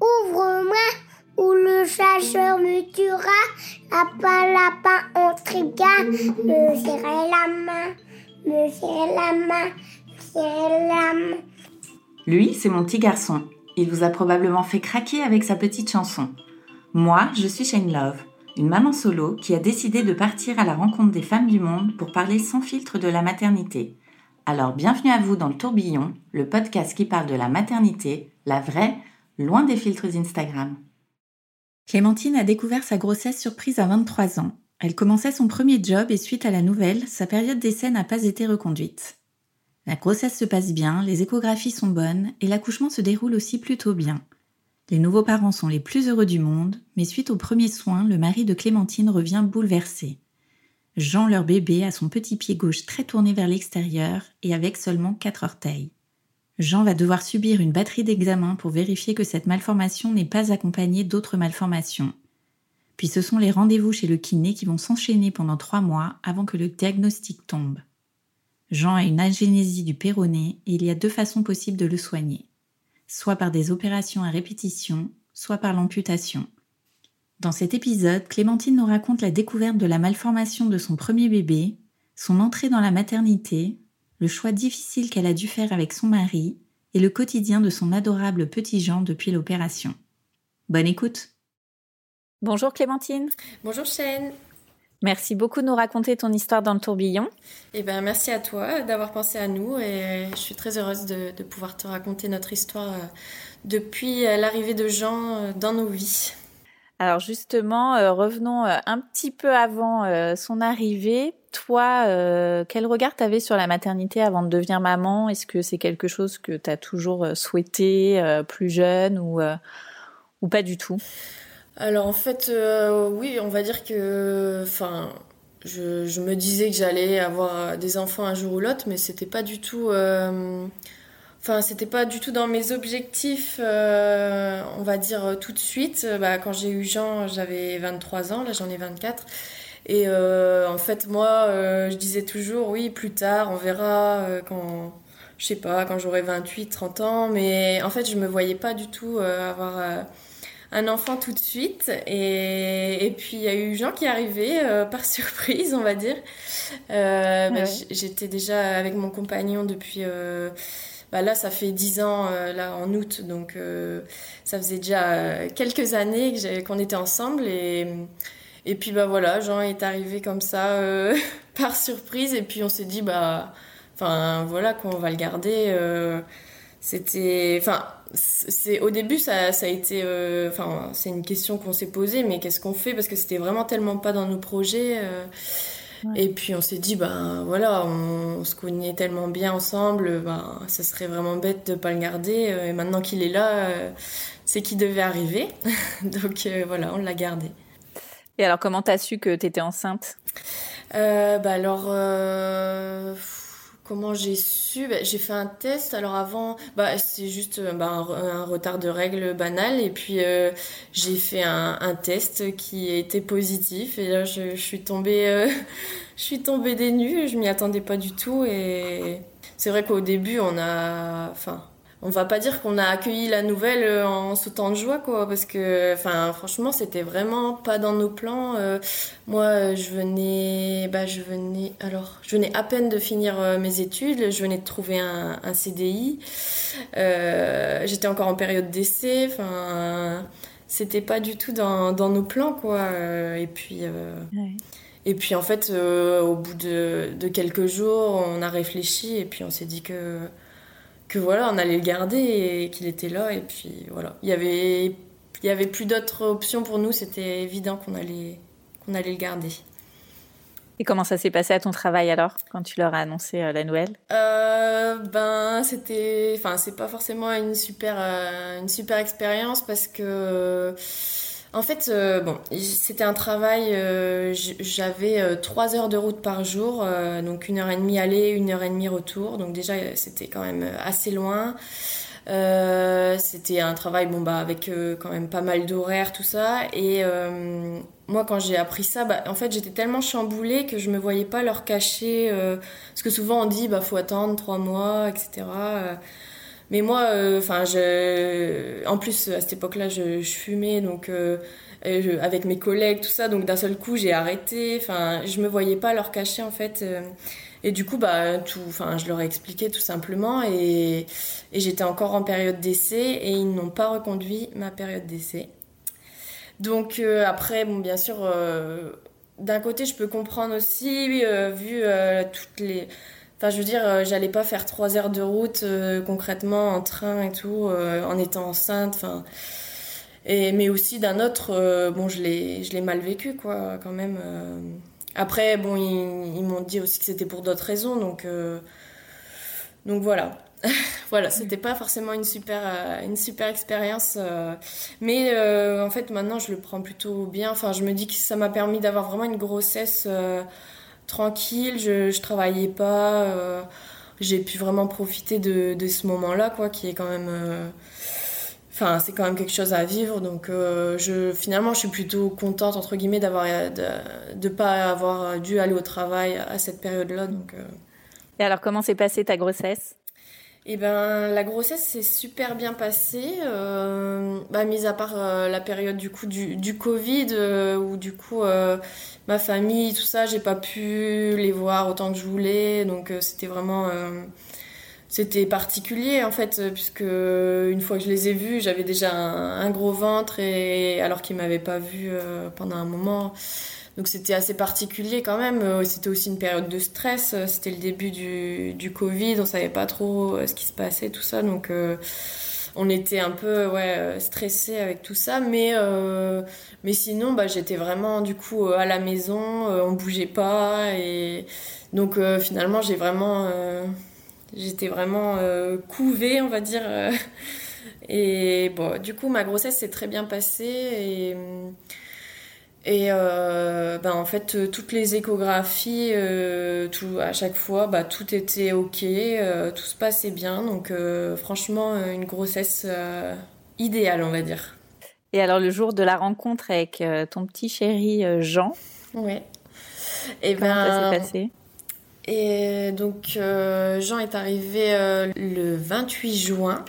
Ouvre-moi, ou le chasseur me tuera. Lapin, lapin, on triga. Me serrer la main, me serrer la main, me serrer la main. Lui, c'est mon petit garçon. Il vous a probablement fait craquer avec sa petite chanson. Moi, je suis Shane Love, une maman solo qui a décidé de partir à la rencontre des femmes du monde pour parler sans filtre de la maternité. Alors bienvenue à vous dans le tourbillon, le podcast qui parle de la maternité, la vraie, loin des filtres Instagram. Clémentine a découvert sa grossesse surprise à 23 ans. Elle commençait son premier job et suite à la nouvelle, sa période d'essai n'a pas été reconduite. La grossesse se passe bien, les échographies sont bonnes et l'accouchement se déroule aussi plutôt bien. Les nouveaux parents sont les plus heureux du monde, mais suite aux premiers soins, le mari de Clémentine revient bouleversé. Jean, leur bébé, a son petit pied gauche très tourné vers l'extérieur et avec seulement quatre orteils. Jean va devoir subir une batterie d'examens pour vérifier que cette malformation n'est pas accompagnée d'autres malformations. Puis ce sont les rendez-vous chez le kiné qui vont s'enchaîner pendant trois mois avant que le diagnostic tombe. Jean a une agénésie du péroné et il y a deux façons possibles de le soigner. Soit par des opérations à répétition, soit par l'amputation. Dans cet épisode, Clémentine nous raconte la découverte de la malformation de son premier bébé, son entrée dans la maternité, le choix difficile qu'elle a dû faire avec son mari et le quotidien de son adorable petit Jean depuis l'opération. Bonne écoute Bonjour Clémentine Bonjour Shane. Merci beaucoup de nous raconter ton histoire dans le tourbillon. Eh ben, merci à toi d'avoir pensé à nous et je suis très heureuse de, de pouvoir te raconter notre histoire euh, depuis euh, l'arrivée de Jean euh, dans nos vies. Alors justement, euh, revenons euh, un petit peu avant euh, son arrivée. Toi, quel regard t'avais sur la maternité avant de devenir maman? Est-ce que c'est quelque chose que t'as toujours souhaité plus jeune ou, pas du tout? Alors en fait, oui, on va dire que, enfin, je, je me disais que j'allais avoir des enfants un jour ou l'autre, mais c'était pas du tout, enfin, c'était pas du tout dans mes objectifs, euh, on va dire tout de suite. Bah, quand j'ai eu Jean, j'avais 23 ans, là j'en ai 24. Et euh, en fait, moi, euh, je disais toujours, oui, plus tard, on verra euh, quand, je sais pas, quand j'aurai 28, 30 ans. Mais en fait, je me voyais pas du tout euh, avoir euh, un enfant tout de suite. Et, et puis, il y a eu Jean qui est arrivé euh, par surprise, on va dire. Euh, bah, Ouais. j- J'étais déjà avec mon compagnon depuis... euh, bah là, ça fait 10 ans, euh, là, en août. Donc, euh, ça faisait déjà euh, quelques années qu'on était ensemble. Et... Puis bah voilà, Jean est arrivé comme ça par surprise et puis on s'est dit bah voilà qu'on va le garder c'était enfin c'est au début ça, a été c'est une question qu'on s'est posée mais qu'est-ce qu'on fait? Parce que c'était vraiment tellement pas dans nos projets Ouais. et puis on s'est dit ben voilà on, se connaît tellement bien ensemble ben ça serait vraiment bête de pas le garder. Euh, et maintenant qu'il est là euh, c'est qu'il devait arriver. Donc euh, voilà on l'a gardé. Et alors, comment t'as su que t'étais enceinte? Euh, bah alors, euh, comment j'ai su Bah, J'ai fait un test. Alors avant, bah, c'est juste euh, bah, un, re- un retard de règles banal. Et puis euh, j'ai fait un, test qui était positif. Et là, je, je suis tombée, euh, je suis tombée des nues. Je m'y attendais pas du tout. Et c'est vrai qu'au début, on a, enfin. On va pas dire qu'on a accueilli la nouvelle euh, en sautant de joie, quoi, parce que, enfin, franchement, c'était vraiment pas dans nos plans. Euh, moi, euh, je venais, bah, je venais, alors, je venais à peine de finir mes études, je venais de trouver un, un CDI, euh, j'étais encore en période d'essai, enfin, c'était pas du tout dans, dans nos plans, quoi. Et puis, euh, Ouais. et puis en fait, au bout de, de quelques jours, on a réfléchi et puis on s'est dit que, que voilà, on allait le garder et qu'il était là. Et puis voilà, il y avait, il y avait plus d'autres options pour nous, c'était évident qu'on allait, qu'on allait le garder. Et comment ça s'est passé à ton travail alors, quand tu leur as annoncé la nouvelle? Ben, c'était, enfin, c'est pas forcément une super, une super expérience parce que en fait, euh, bon, c'était un travail, euh, j'avais euh, trois heures de route par jour, donc une heure et demie aller, une heure et demie retour, donc déjà c'était quand même assez loin. c'était un travail bon bah avec quand même pas mal d'horaires tout ça et moi quand j'ai appris ça bah, en fait j'étais tellement chamboulée que je me voyais pas leur cacher parce que souvent on dit bah faut attendre trois mois etc mais moi, euh, enfin, je, en plus à cette époque-là, je, fumais donc euh, avec mes collègues, tout ça. Donc d'un seul coup, j'ai arrêté. Enfin, je me voyais pas leur cacher en fait. Euh. et du coup, bah, tout, enfin, je leur ai expliqué tout simplement. Et, et j'étais encore en période d'essai et ils n'ont pas reconduit ma période d'essai. Donc après, bon, bien sûr, d'un côté, je peux comprendre aussi, vu toutes les Enfin, je veux dire, euh, j'allais pas faire trois heures de route euh, concrètement en train et tout, euh, en étant enceinte. Enfin, mais aussi d'un autre, bon, je l'ai, je l'ai mal vécu, quoi, quand même. Après, bon, ils, m'ont dit aussi que c'était pour d'autres raisons, donc, donc voilà. voilà, c'était pas forcément une super, une super expérience, mais en fait maintenant je le prends plutôt bien. Enfin, je me dis que ça m'a permis d'avoir vraiment une grossesse tranquille, je, je travaillais pas. Euh, j'ai pu vraiment profiter de, de ce moment-là, quoi, qui est quand même. Euh, enfin, c'est quand même quelque chose à vivre. Donc, euh, je, finalement, je suis plutôt contente, entre guillemets, d'avoir, de ne pas avoir dû aller au travail à cette période-là. Donc, Et alors, comment s'est passée ta grossesse? Eh ben, la grossesse s'est super bien passée, euh, bah, mis à part euh, la période du coup du, Covid, euh, où du coup euh, ma famille, tout ça, j'ai pas pu les voir autant que je voulais, donc c'était vraiment c'était particulier en fait, puisque une fois que je les ai vus, j'avais déjà un, un, gros ventre et alors qu'ils m'avaient pas vu pendant un moment. Donc c'était assez particulier quand même. Euh, c'était aussi une période de stress. Euh, c'était le début du, Covid. On savait pas trop euh, ce qui se passait, tout ça. Donc on était un peu ouais stressé avec tout ça. Mais sinon, bah j'étais vraiment du coup à la maison. on bougeait pas et donc finalement j'ai vraiment j'étais vraiment couvée, on va dire. et bon, du coup ma grossesse s'est très bien passée et euh, ben, en fait, euh, toutes les échographies, euh, tout, à chaque fois, bah, tout était OK, tout se passait bien. Donc, franchement, une grossesse idéale, on va dire. Et alors, le jour de la rencontre avec ton petit chéri Jean Ouais. Et Comment ben, ça s'est passé? et donc, Jean est arrivé le 28 juin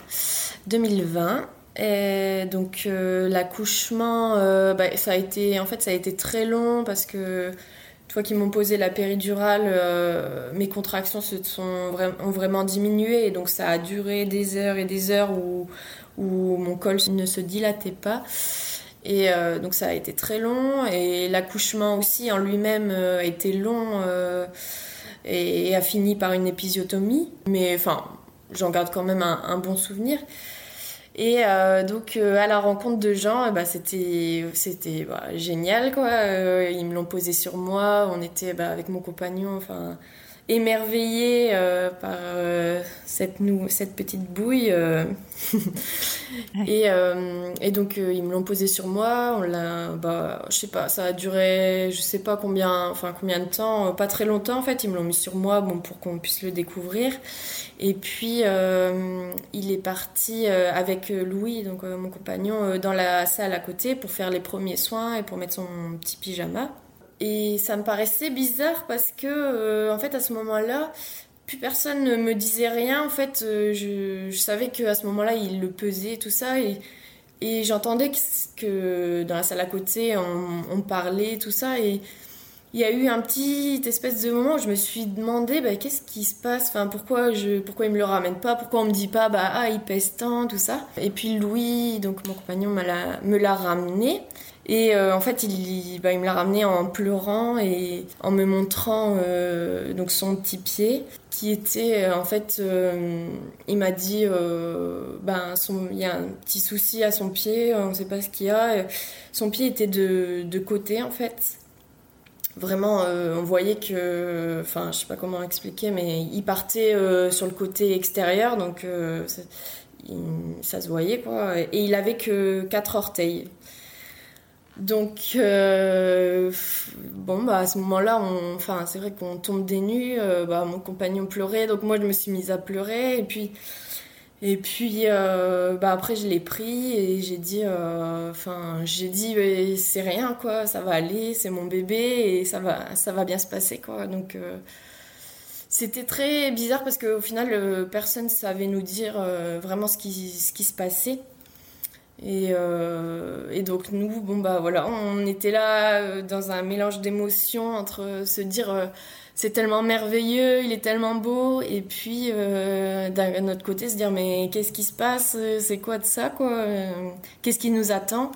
2020. Donc euh, l'accouchement, euh, bah, ça a été, en fait, ça a été très long parce que toi qui m'ont posé la péridurale, euh, mes contractions se sont ont vraiment diminué et donc ça a duré des heures et des heures où, où mon col ne se dilatait pas. Et donc ça a été très long et l'accouchement aussi en lui-même a été long et, a fini par une épisiotomie. Mais enfin, j'en garde quand même un bon souvenir. Et euh, donc euh, à la rencontre de Jean, bah, c'était c'était bah, génial quoi. Euh, ils me l'ont posé sur moi. On était bah, avec mon compagnon, enfin émerveillé euh, par euh, cette, cette petite bouille. Euh. et, donc, ils me l'ont posé sur moi. On l'a, bah, je sais pas, ça a duré, je sais pas combien, enfin, combien de temps, pas très longtemps en fait. Ils me l'ont mis sur moi bon, pour qu'on puisse le découvrir. Et puis, il est parti avec Louis, donc mon compagnon, dans la salle à côté pour faire les premiers soins et pour mettre son petit pyjama. Et ça me paraissait bizarre parce que, euh, en fait, à ce moment-là, plus personne ne me disait rien. En fait, euh, je, je, savais qu'à ce moment-là, il le pesait, tout ça. Et, j'entendais que, dans la salle à côté, on, on, parlait, tout ça. Et il y a eu un petit espèce de moment où je me suis demandé bah, qu'est-ce qui se passe, enfin, pourquoi, je, pourquoi il me le ramène pas, pourquoi on me dit pas, bah, ah, il pèse tant, tout ça. Et puis Louis, donc mon compagnon, me l'a ramené. Et euh, en fait, il, bah, il me l'a ramené en pleurant et en me montrant euh, donc son petit pied qui était euh, en fait, il m'a dit, ben il y a un petit souci à son pied, on ne sait pas ce qu'il y a. Son pied était de, de côté en fait. vraiment, on voyait que, enfin, je sais pas comment expliquer, mais il partait sur le côté extérieur, donc ça se voyait quoi. Et il avait que quatre orteils. Donc, euh, bon, bah, à ce moment-là, enfin, c'est vrai qu'on tombe des nues. Euh, bah, mon compagnon pleurait, donc moi, je me suis mise à pleurer. Et puis, et puis euh, bah, après, je l'ai pris et j'ai dit, enfin, j'ai dit, c'est rien, quoi, ça va aller, c'est mon bébé et ça va, ça va bien se passer, quoi. Donc, c'était très bizarre parce qu'au final, personne ne savait nous dire vraiment ce qui, ce qui se passait. Euh, et, donc nous, bon bah voilà, on était là euh, dans un mélange d'émotions entre se dire euh, c'est tellement merveilleux, il est tellement beau, et puis d'un autre côté se dire mais qu'est-ce qui se passe, c'est quoi de ça quoi, qu'est-ce qui nous attend?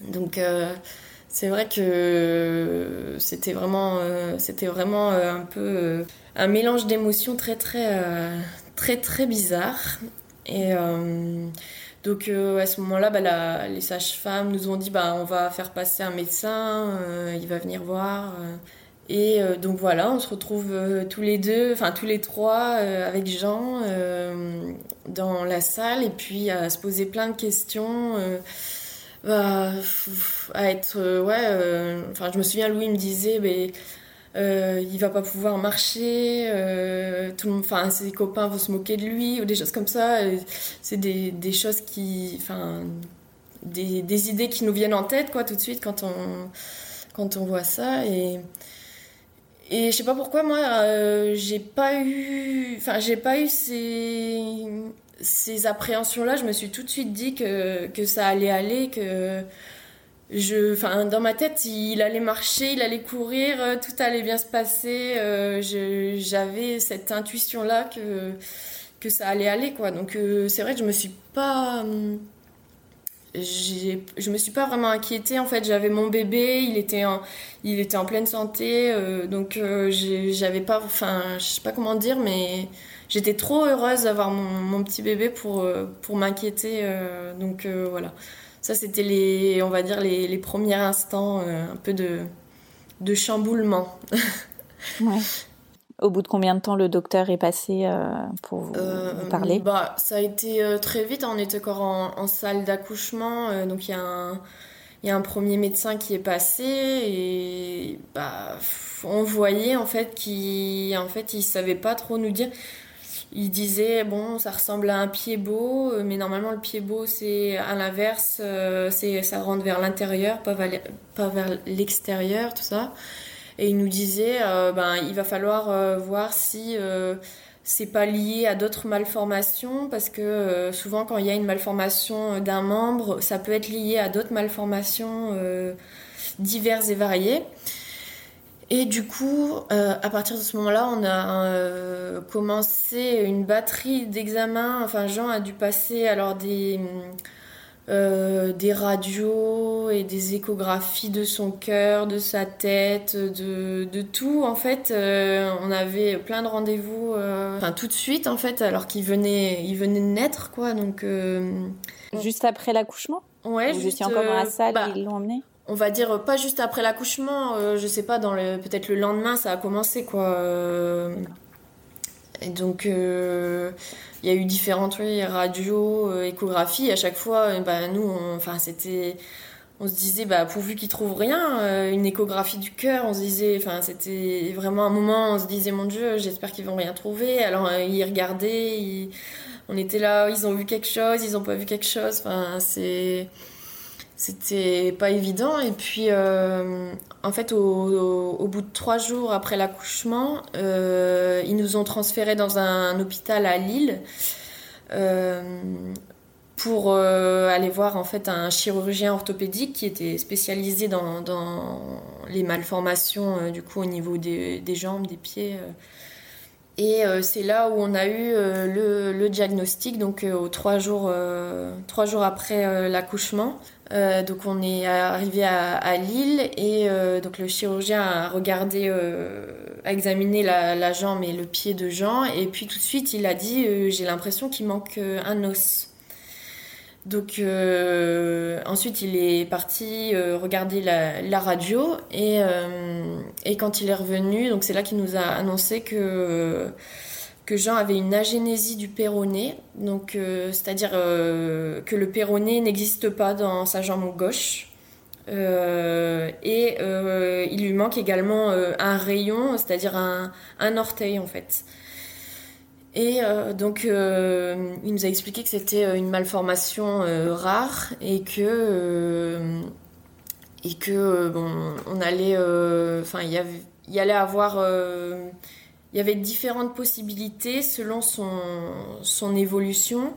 Donc c'est vrai que c'était vraiment, c'était vraiment un peu un mélange d'émotions très très très très bizarre et donc euh, à ce moment-là, bah, les sages-femmes nous ont dit bah, on va faire passer un médecin, euh, il va venir voir. Euh. Et donc voilà, on se retrouve tous les deux, enfin tous les trois avec Jean dans la salle et puis à se poser plein de questions. Bah, à être ouais enfin je me souviens Louis me disait mais euh, il va pas pouvoir marcher, euh, ses copains vont se moquer de lui ou des choses comme ça. C'est des, choses qui, des, idées qui nous viennent en tête quoi tout de suite quand on quand on voit ça et et je sais pas pourquoi moi euh, j'ai pas eu, enfin j'ai pas eu ces ces appréhensions là. Je me suis tout de suite dit que que ça allait aller que je, enfin, dans ma tête, il allait marcher, il allait courir, euh, tout allait bien se passer. Euh, j'avais cette intuition-là que, que ça allait aller, quoi. Donc, euh, c'est vrai que je me suis pas. Je me suis pas vraiment inquiétée. En fait, j'avais mon bébé, il était en, il était en pleine santé. donc, j'avais pas. Enfin, je sais pas comment dire, mais j'étais trop heureuse d'avoir mon, mon, petit bébé pour, pour m'inquiéter. donc, voilà. Ça, c'était les, on va dire, les, les premiers instants euh, un peu de, de chamboulement. ouais. Au bout de combien de temps le docteur est passé euh, pour vous, euh, parler? bah, Ça a été très vite. On était encore en, salle d'accouchement. donc il y, a un, y a un premier médecin qui est passé. Et bah, on voyait en fait qu'il en fait, il savait pas trop nous dire il disait bon ça ressemble à un pied beau euh, mais normalement le pied beau c'est à l'inverse euh, c'est ça rentre vers l'intérieur pas vers, pas vers l'extérieur tout ça. Et il nous disait euh, ben il va falloir voir si c'est pas lié à d'autres malformations parce que souvent quand il y a une malformation d'un membre ça peut être lié à d'autres malformations diverses et variées et du coup, euh, à partir de ce moment-là, on a euh, commencé une batterie d'examens. Enfin, Jean a dû passer alors des, euh, des radios et des échographies de son cœur, de sa tête, de, de tout. En fait, on avait plein de rendez-vous, enfin tout de suite en fait, alors qu'il venait, il venait de naître, quoi. Donc juste après l'accouchement? Ouais, Ou juste encore dans la salle, bah, ils l'ont emmené? On va dire pas juste après l'accouchement, euh, je sais pas, dans peut-être le lendemain, ça a commencé quoi. Euh. et donc euh, il y a eu différentes oui, radios, échographies. À chaque fois, bah, nous, enfin c'était, on se disait bah pourvu qu'ils trouvent rien, une échographie du cœur, on se disait, enfin c'était vraiment un moment, on se disait mon Dieu, j'espère qu'ils vont rien trouver. Alors ils regardaient, on était là, ils ont vu quelque chose, ils ont pas vu quelque chose. Enfin c'est c'était pas évident. Et puis, euh, en fait, au, bout de trois jours après l'accouchement, euh, ils nous ont transférés dans un, hôpital à Lille euh, pour aller voir en fait un chirurgien orthopédique qui était spécialisé dans, les malformations du coup au niveau des, jambes, des pieds. Et c'est là où on a eu le, le, diagnostic, donc aux trois jours, trois jours après l'accouchement. Euh, donc on est arrivé à, Lille et euh, donc le chirurgien a regardé, euh, a examiné la, jambe et le pied de Jean et puis tout de suite il a dit j'ai l'impression qu'il manque un os. Donc ensuite il est parti regarder la, radio et, et, quand il est revenu, donc c'est là qu'il nous a annoncé que que Jean avait une agénésie du péroné, donc c'est-à-dire que le péroné n'existe pas dans sa jambe gauche. Euh, et euh, il lui manque également euh, un rayon, c'est-à-dire un, orteil en fait. Et donc il nous a expliqué que c'était une malformation rare et que et que bon on allait enfin il y allait avoir il y avait différentes possibilités selon son, son évolution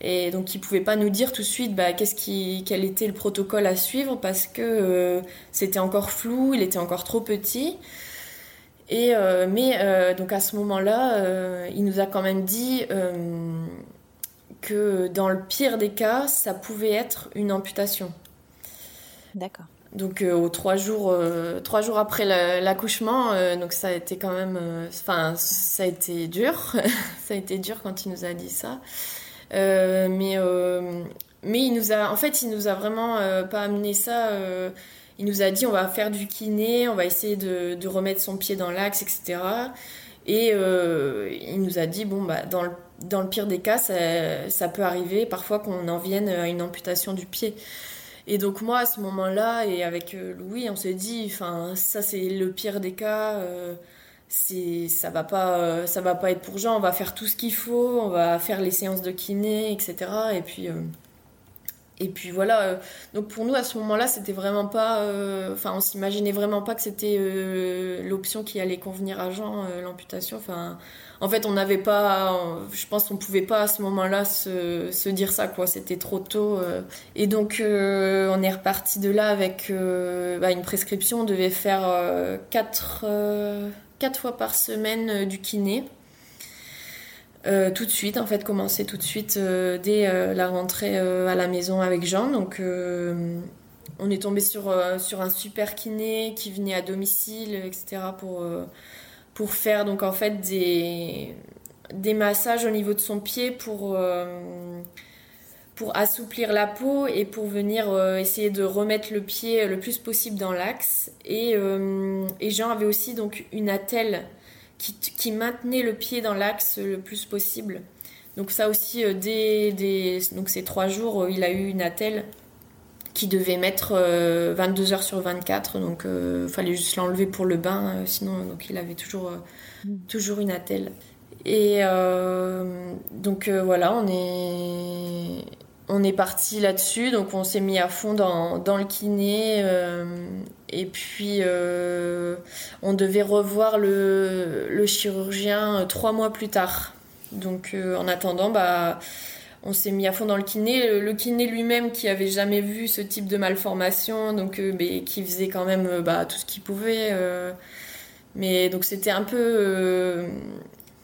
et donc, il ne pouvait pas nous dire tout de suite bah, qu'est-ce qui, quel était le protocole à suivre parce que euh, c'était encore flou, il était encore trop petit. Et, euh, mais euh, donc à ce moment-là, il nous a quand même dit que dans le pire des cas, ça pouvait être une amputation. D'accord. Donc aux trois jours, trois jours après l'accouchement, donc ça a été quand même, enfin ça a été dur, ça a été dur quand il nous a dit ça. Euh, mais euh, mais il nous a, en fait, il nous a vraiment euh, pas amené ça. il nous a dit on va faire du kiné, on va essayer de, remettre son pied dans l'axe, etc. Et il nous a dit bon bah dans le pire des cas, ça peut arriver parfois qu'on en vienne à une amputation du pied. Et donc moi à ce moment-là et avec Louis, on s'est dit, enfin ça c'est le pire des cas c'est ça va pas euh, ça va pas être pour Jean. On va faire tout ce qu'il faut. On va faire les séances de kiné etc et puis euh, et puis voilà. Euh, donc pour nous à ce moment-là c'était vraiment pas enfin on s'imaginait vraiment pas que c'était l'option qui allait convenir à Jean l'amputation. Enfin en fait on n'avait pas je pense qu'on pouvait pas à ce moment-là se, dire ça quoi c'était trop tôt et donc on est reparti de là avec bah, une prescription on devait faire quatre fois par semaine euh, du kiné. Euh, tout de suite, en fait, commencer tout de suite euh, dès la rentrée à la maison avec Jean. Donc, on est tombé sur, sur un super kiné qui venait à domicile, etc., pour, pour faire donc en fait des, des massages au niveau de son pied pour pour assouplir la peau et pour venir euh, essayer de remettre le pied le plus possible dans l'axe. Et, euh, et, Jean avait aussi donc une attelle qui, qui, maintenait le pied dans l'axe le plus possible. Donc ça aussi, euh, dès, donc ces trois jours, il a eu une attelle qui devait mettre 22 heures sur 24. Donc il fallait juste l'enlever pour le bain, sinon donc il avait toujours, mm. toujours une attelle. Et donc voilà, on est on est parti là-dessus, donc on s'est mis à fond dans, dans le kiné. Euh, et puis, euh, on devait revoir le, le, chirurgien euh, trois mois plus tard. Donc, en attendant, bah, on s'est mis à fond dans le kiné. Le, kiné lui-même, qui avait jamais vu ce type de malformation, mais qui faisait quand même bah, tout ce qu'il pouvait. mais donc, c'était un peu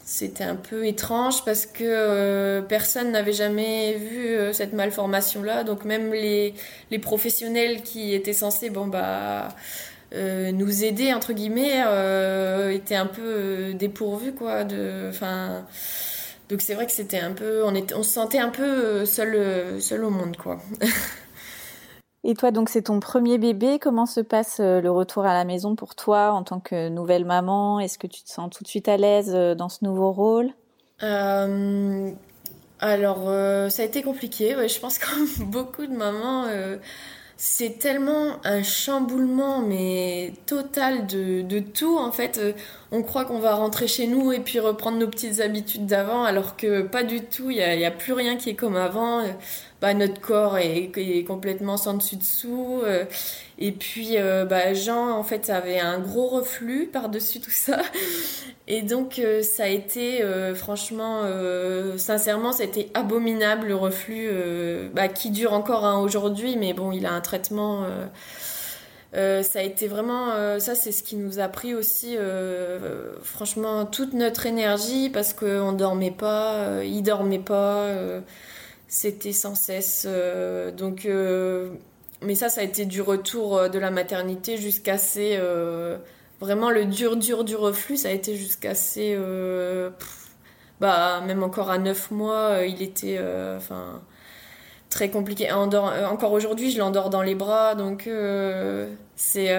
c'était un peu étrange parce que euh, personne n'avait jamais vu euh, cette malformation là donc même les, professionnels qui étaient censés bon bah euh, nous aider entre guillemets étaient un peu dépourvus quoi de donc c'est vrai que c'était un peu on était on se sentait un peu seul seul au monde quoi Et toi, donc c'est ton premier bébé. Comment se passe euh, le retour à la maison pour toi en tant que nouvelle maman? Est-ce que tu te sens tout de suite à l'aise euh, dans ce nouveau rôle? Euh, Alors, ça a été compliqué. je pense comme beaucoup de mamans, c'est tellement un chamboulement, mais total de, de tout. En fait, on croit qu'on va rentrer chez nous et puis reprendre nos petites habitudes d'avant, alors que pas du tout. Il n'y a, plus rien qui est comme avant bah, notre corps est, complètement sans dessus dessous. Euh, et puis euh, bah, Jean en fait avait un gros reflux par dessus tout ça. Et donc euh, ça a été franchement, sincèrement, ça a été abominable le reflux bah, qui dure encore hein, aujourd'hui, mais bon il a un traitement. Ça a été vraiment, ça c'est ce qui nous a pris aussi, franchement, toute notre énergie parce qu'on dormait pas, il dormait pas c'était sans cesse. Euh, donc, euh, mais ça, ça a été du retour euh, de la maternité jusqu'à ces. vraiment, le dur, dur du reflux, ça a été jusqu'à ces. bah, même encore à 9 mois, il était. Enfin très compliqué. encore aujourd'hui, je l'endors dans les bras, donc c'est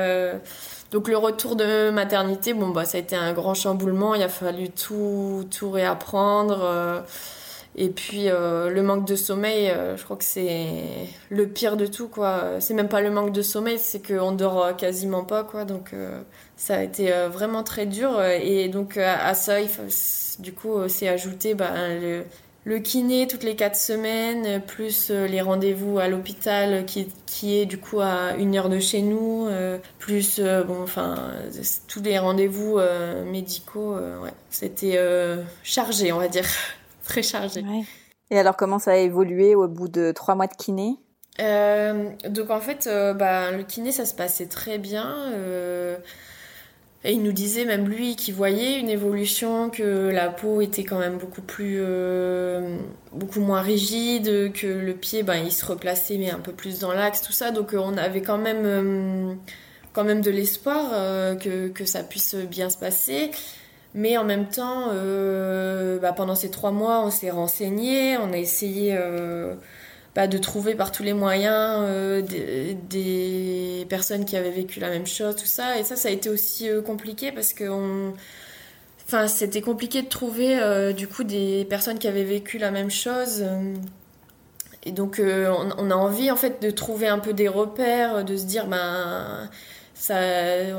donc le retour de maternité, bon bah ça a été un grand chamboulement. Il a fallu tout tout réapprendre. Et puis euh, le manque de sommeil, euh, je crois que c'est le pire de tout quoi. C'est même pas le manque de sommeil, c'est qu'on dort quasiment pas quoi. Donc euh, ça a été vraiment très dur. Et donc à, ça, du coup, c'est ajouté bah, le, le, kiné toutes les quatre semaines, plus les rendez-vous à l'hôpital qui, qui est du coup à une heure de chez nous, plus bon enfin tous les rendez-vous médicaux. ouais, c'était chargé on va dire très chargé. Et alors, comment ça a évolué au bout de trois mois de kiné? Euh, Donc, en fait, euh, bah, le kiné, ça se passait très bien. Euh, et il nous disait, même lui, qu'il voyait une évolution, que la peau était quand même beaucoup plus. beaucoup moins rigide, que le pied, ben, il se replaçait, mais un peu plus dans l'axe, tout ça. Donc, on avait quand même. quand même de l'espoir que, ça puisse bien se passer. Mais en même temps, euh, bah, pendant ces trois mois, on s'est renseigné, on a essayé euh, de trouver par tous les moyens euh, des, personnes qui avaient vécu la même chose, tout ça. Et ça, ça a été aussi compliqué parce que c'était compliqué de trouver du coup des personnes qui avaient vécu la même chose. Et donc, on, on, a envie en fait de trouver un peu des repères, de se dire, ben ça,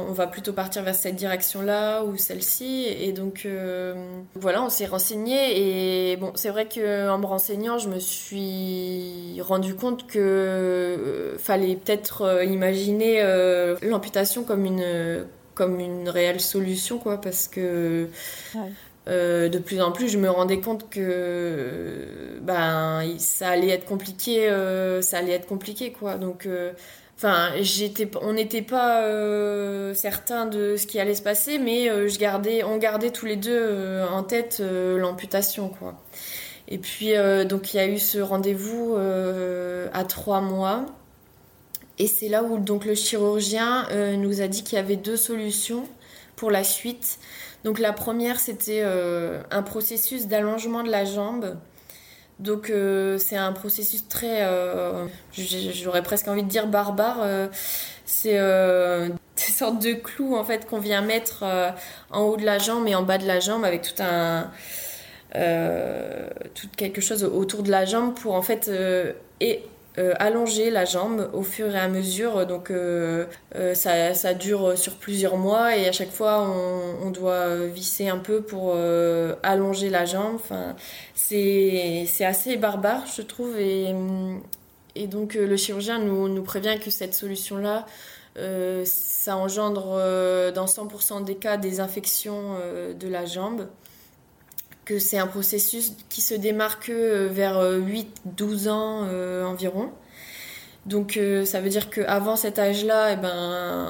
on va plutôt partir vers cette direction-là ou celle-ci. Et donc, euh, voilà, on s'est renseigné. Et bon, c'est vrai qu'en me renseignant, je me suis rendu compte que euh, fallait peut-être euh, imaginer l'amputation comme une, comme une réelle solution, quoi, parce que. de plus en plus, je me rendais compte que ben ça allait être compliqué, ça allait être compliqué quoi. Donc Enfin, on n'était pas euh, certain de ce qui allait se passer, mais euh, je gardais, on gardait tous les deux euh, en tête l'amputation, quoi. Et puis, donc, il y a eu ce rendez-vous à trois mois. Et c'est là où donc, le chirurgien nous a dit qu'il y avait deux solutions pour la suite. Donc, la première, c'était un processus d'allongement de la jambe donc euh, c'est un processus très, euh, j'aurais presque envie de dire barbare. Euh, c'est des sortes de clous en fait qu'on vient mettre en haut de la jambe et en bas de la jambe avec tout un, tout quelque chose autour de la jambe pour en fait et euh, allonger la jambe au fur et à mesure. Donc euh, euh, ça, ça, dure sur plusieurs mois et à chaque fois on, doit visser un peu pour allonger la jambe. Enfin, c'est assez barbare je trouve et, et donc le chirurgien nous, nous prévient que cette solution-là ça engendre dans 100% des cas des infections de la jambe que c'est un processus qui se démarque euh, vers 8-12 euh, ans euh, environ. Donc ça veut dire qu'avant cet âge-là, eh ben,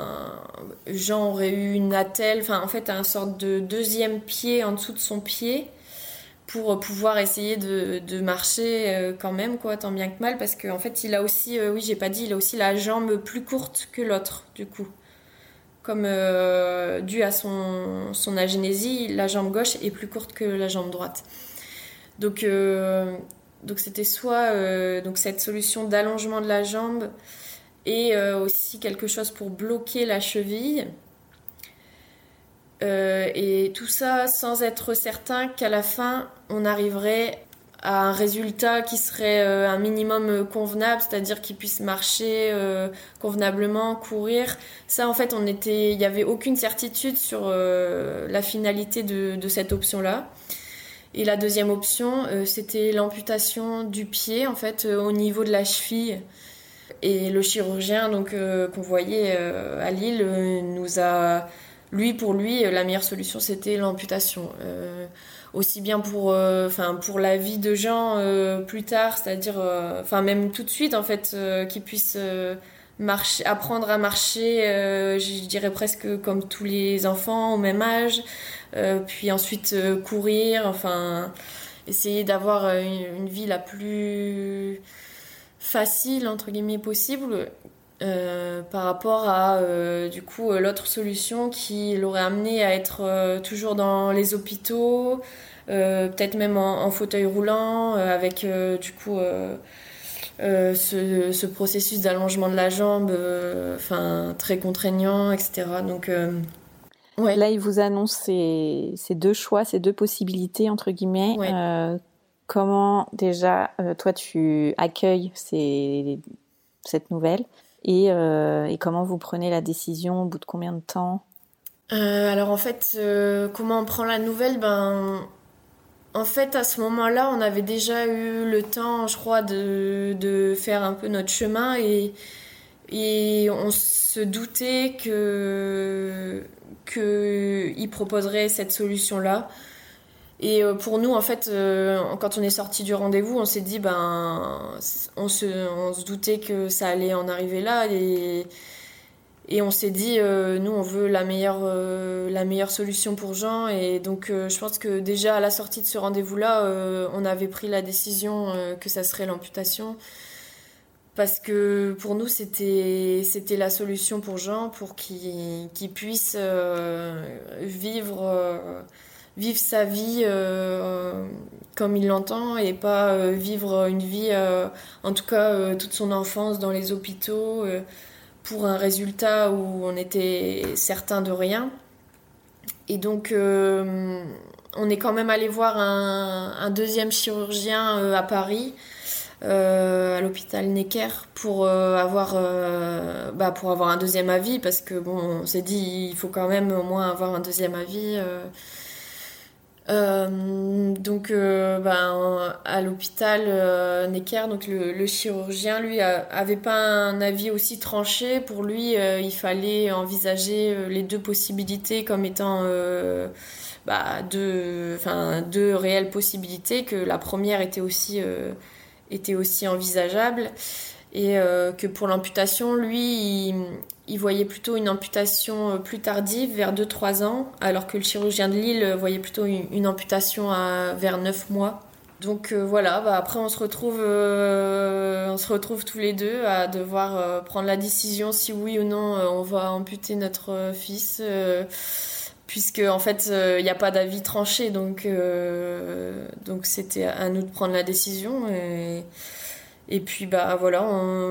Jean aurait eu une attelle, enfin en fait un sorte de deuxième pied en dessous de son pied pour pouvoir essayer de, marcher quand même, quoi, tant bien que mal, parce qu'en fait il a aussi, oui j'ai pas dit, il a aussi la jambe plus courte que l'autre du coup comme euh, dû à son, agénésie, la jambe gauche est plus courte que la jambe droite. Donc, euh, donc c'était soit euh, donc cette solution d'allongement de la jambe et aussi quelque chose pour bloquer la cheville. et tout ça sans être certain qu'à la fin on arriverait un résultat qui serait euh, un minimum euh, convenable, c'est-à-dire qu'il puisse marcher euh, convenablement, courir. Ça, en fait, on était, il n'y avait aucune certitude sur la finalité de, de cette option-là. Et la deuxième option, c'était l'amputation du pied, en fait, au niveau de la cheville. Et le chirurgien, donc qu'on voyait à Lille, nous a, lui pour lui, la meilleure solution, c'était l'amputation aussi bien pour euh, enfin pour la vie de gens euh, plus tard c'est-à-dire euh, enfin même tout de suite en fait qu'ils puissent marcher apprendre à marcher je dirais presque comme tous les enfants au même âge puis ensuite courir enfin essayer d'avoir une, une, vie la plus facile entre guillemets possible par rapport à du coup l'autre solution qui l'aurait amené à être toujours dans les hôpitaux euh, peut-être même en, fauteuil roulant, euh, avec euh, du coup ce, processus d'allongement de la jambe, enfin très contraignant, etc. Donc ouais. Là, il vous annonce ces, deux choix, ces deux possibilités entre guillemets. comment déjà toi tu accueilles cette nouvelle? Et, et, comment vous prenez la décision au bout de combien de temps? Euh, alors en fait, euh, comment on prend la nouvelle? Ben, en fait, à ce moment-là, on avait déjà eu le temps, je crois, de, de faire un peu notre chemin et, et on se doutait que qu'il proposerait cette solution-là. Et euh, pour nous, en fait, quand on est sorti du rendez-vous, on s'est dit, ben, on se, on se doutait que ça allait en arriver là et on s'est dit, euh, nous, on veut la meilleure, euh, la meilleure solution pour Jean. Et donc, euh, je pense que déjà à la sortie de ce rendez-vous-là, on avait pris la décision que ça serait l'amputation. Parce que pour nous, c'était, la solution pour Jean, pour qu'il puisse vivre, vivre sa vie comme il l'entend et pas vivre une vie, en tout cas, toute son enfance dans les hôpitaux pour un résultat où on était certain de rien. Et donc, euh, on est quand même allé voir un, deuxième chirurgien euh, à Paris, euh, à l'hôpital Necker, pour, avoir, bah, pour avoir un deuxième avis, parce que bon, on s'est dit, il faut quand même au moins avoir un deuxième avis. Euh, donc, euh, ben, à l'hôpital euh, Necker, donc le, chirurgien, lui, avait pas un avis aussi tranché. Pour lui, il fallait envisager les deux possibilités comme étant bah, deux, deux réelles possibilités, que la première était aussi, était aussi envisageable et que pour l'amputation, lui, il voyait plutôt une amputation euh, plus tardive, vers 2-3 ans, alors que le chirurgien de Lille euh, voyait plutôt une, amputation à, vers 9 mois. Donc euh, voilà, bah, après on se, retrouve, on se retrouve tous les deux à devoir prendre la décision si oui ou non on va amputer notre fils, puisque en fait il n'y a pas d'avis tranché, donc c'était à nous de prendre la décision. Et puis bah voilà,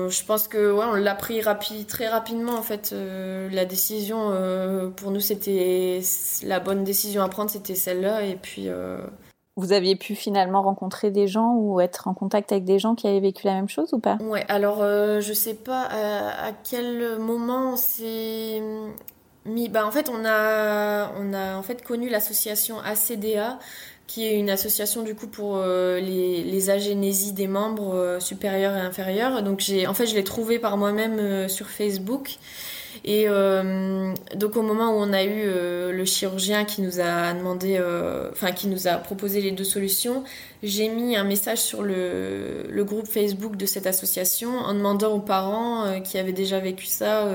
je pense que ouais, on l'a pris très rapidement en fait. Euh, la décision euh, pour nous c'était la bonne décision à prendre, c'était celle-là. Et puis euh, vous aviez pu finalement rencontrer des gens ou être en contact avec des gens qui avaient vécu la même chose ou pas? Ouais, alors je sais pas à, quel moment on s'est mis. Bah en fait on a on a en fait connu l'association ACDA qui est une association du coup pour euh, les, les, agénésies des membres euh, supérieurs et inférieurs. Donc j'ai, en fait, je l'ai trouvé par moi-même euh, sur Facebook. Et donc au moment où on a eu le chirurgien qui nous a demandé, enfin qui nous a proposé les deux solutions, j'ai mis un message sur le, le, groupe Facebook de cette association en demandant aux parents qui avaient déjà vécu ça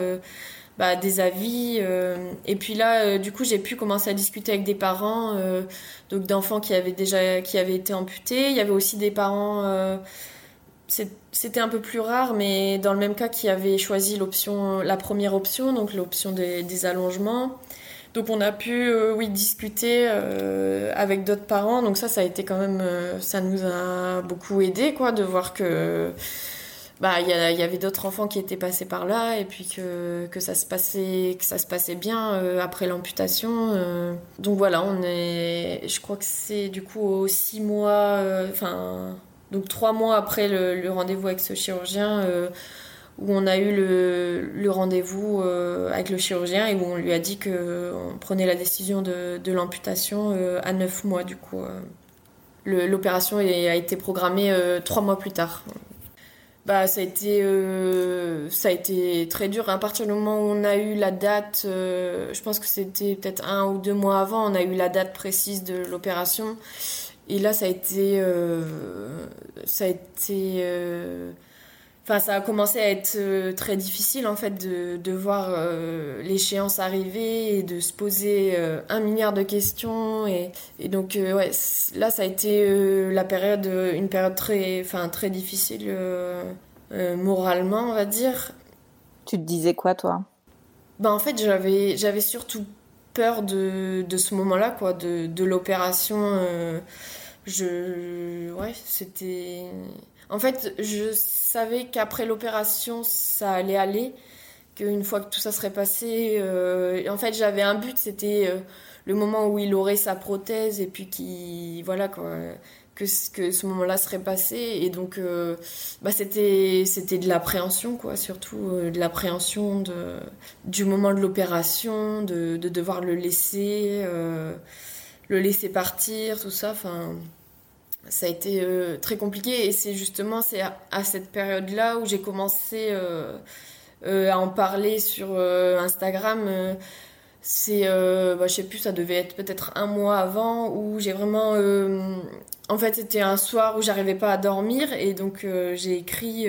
bah, des avis. Euh, et puis là, euh, du coup, j'ai pu commencer à discuter avec des parents, euh, donc d'enfants qui avaient déjà qui avaient été amputés. Il y avait aussi des parents. c'était un peu plus rare, mais dans le même cas, qui avaient choisi l'option, la première option, donc l'option des, des, allongements. Donc on a pu, oui, discuter avec d'autres parents. Donc ça, ça a été quand même, ça nous a beaucoup aidé, quoi, de voir que bah il y, avait d'autres enfants qui étaient passés par là et puis que, que ça se passait que ça se passait bien euh, après l'amputation euh. donc voilà on est je crois que c'est du coup aux six mois euh, enfin donc trois mois après le, rendez-vous avec ce chirurgien où on a eu le, rendez-vous avec le chirurgien et où on lui a dit que on prenait la décision de, de l'amputation à neuf mois du coup l'opération a été programmée trois mois plus tard bah ça a été euh, ça a été très dur. À partir du moment où on a eu la date euh, je pense que c'était peut-être un ou deux mois avant on a eu la date précise de l'opération. Et là ça a été euh, ça a été Enfin, ça a commencé à être euh, très difficile en fait de, de voir euh, l'échéance arriver et de se poser euh, un milliard de questions et, et donc ouais là ça a été la période une période très enfin très difficile moralement on va dire. Tu te disais quoi toi? Ben en fait j'avais j'avais surtout peur de, de ce moment-là quoi de, de l'opération je ouais c'était En fait, je savais qu'après l'opération, ça allait aller, qu'une fois que tout ça serait passé, euh, en fait, j'avais un but, c'était euh, le moment où il aurait sa prothèse et puis qui, voilà quoi, que, ce moment-là serait passé. Et donc, euh, bah, c'était, c'était de l'appréhension, quoi, surtout de l'appréhension du moment de l'opération, de, de, devoir le laisser, le laisser partir, tout ça. Enfin ça a été euh, très compliqué et c'est justement c'est à, cette période-là où j'ai commencé euh, euh, à en parler sur Instagram. c'est, bah, je sais plus, ça devait être peut-être un mois avant où j'ai vraiment, en fait, c'était un soir où j'arrivais pas à dormir et donc j'ai écrit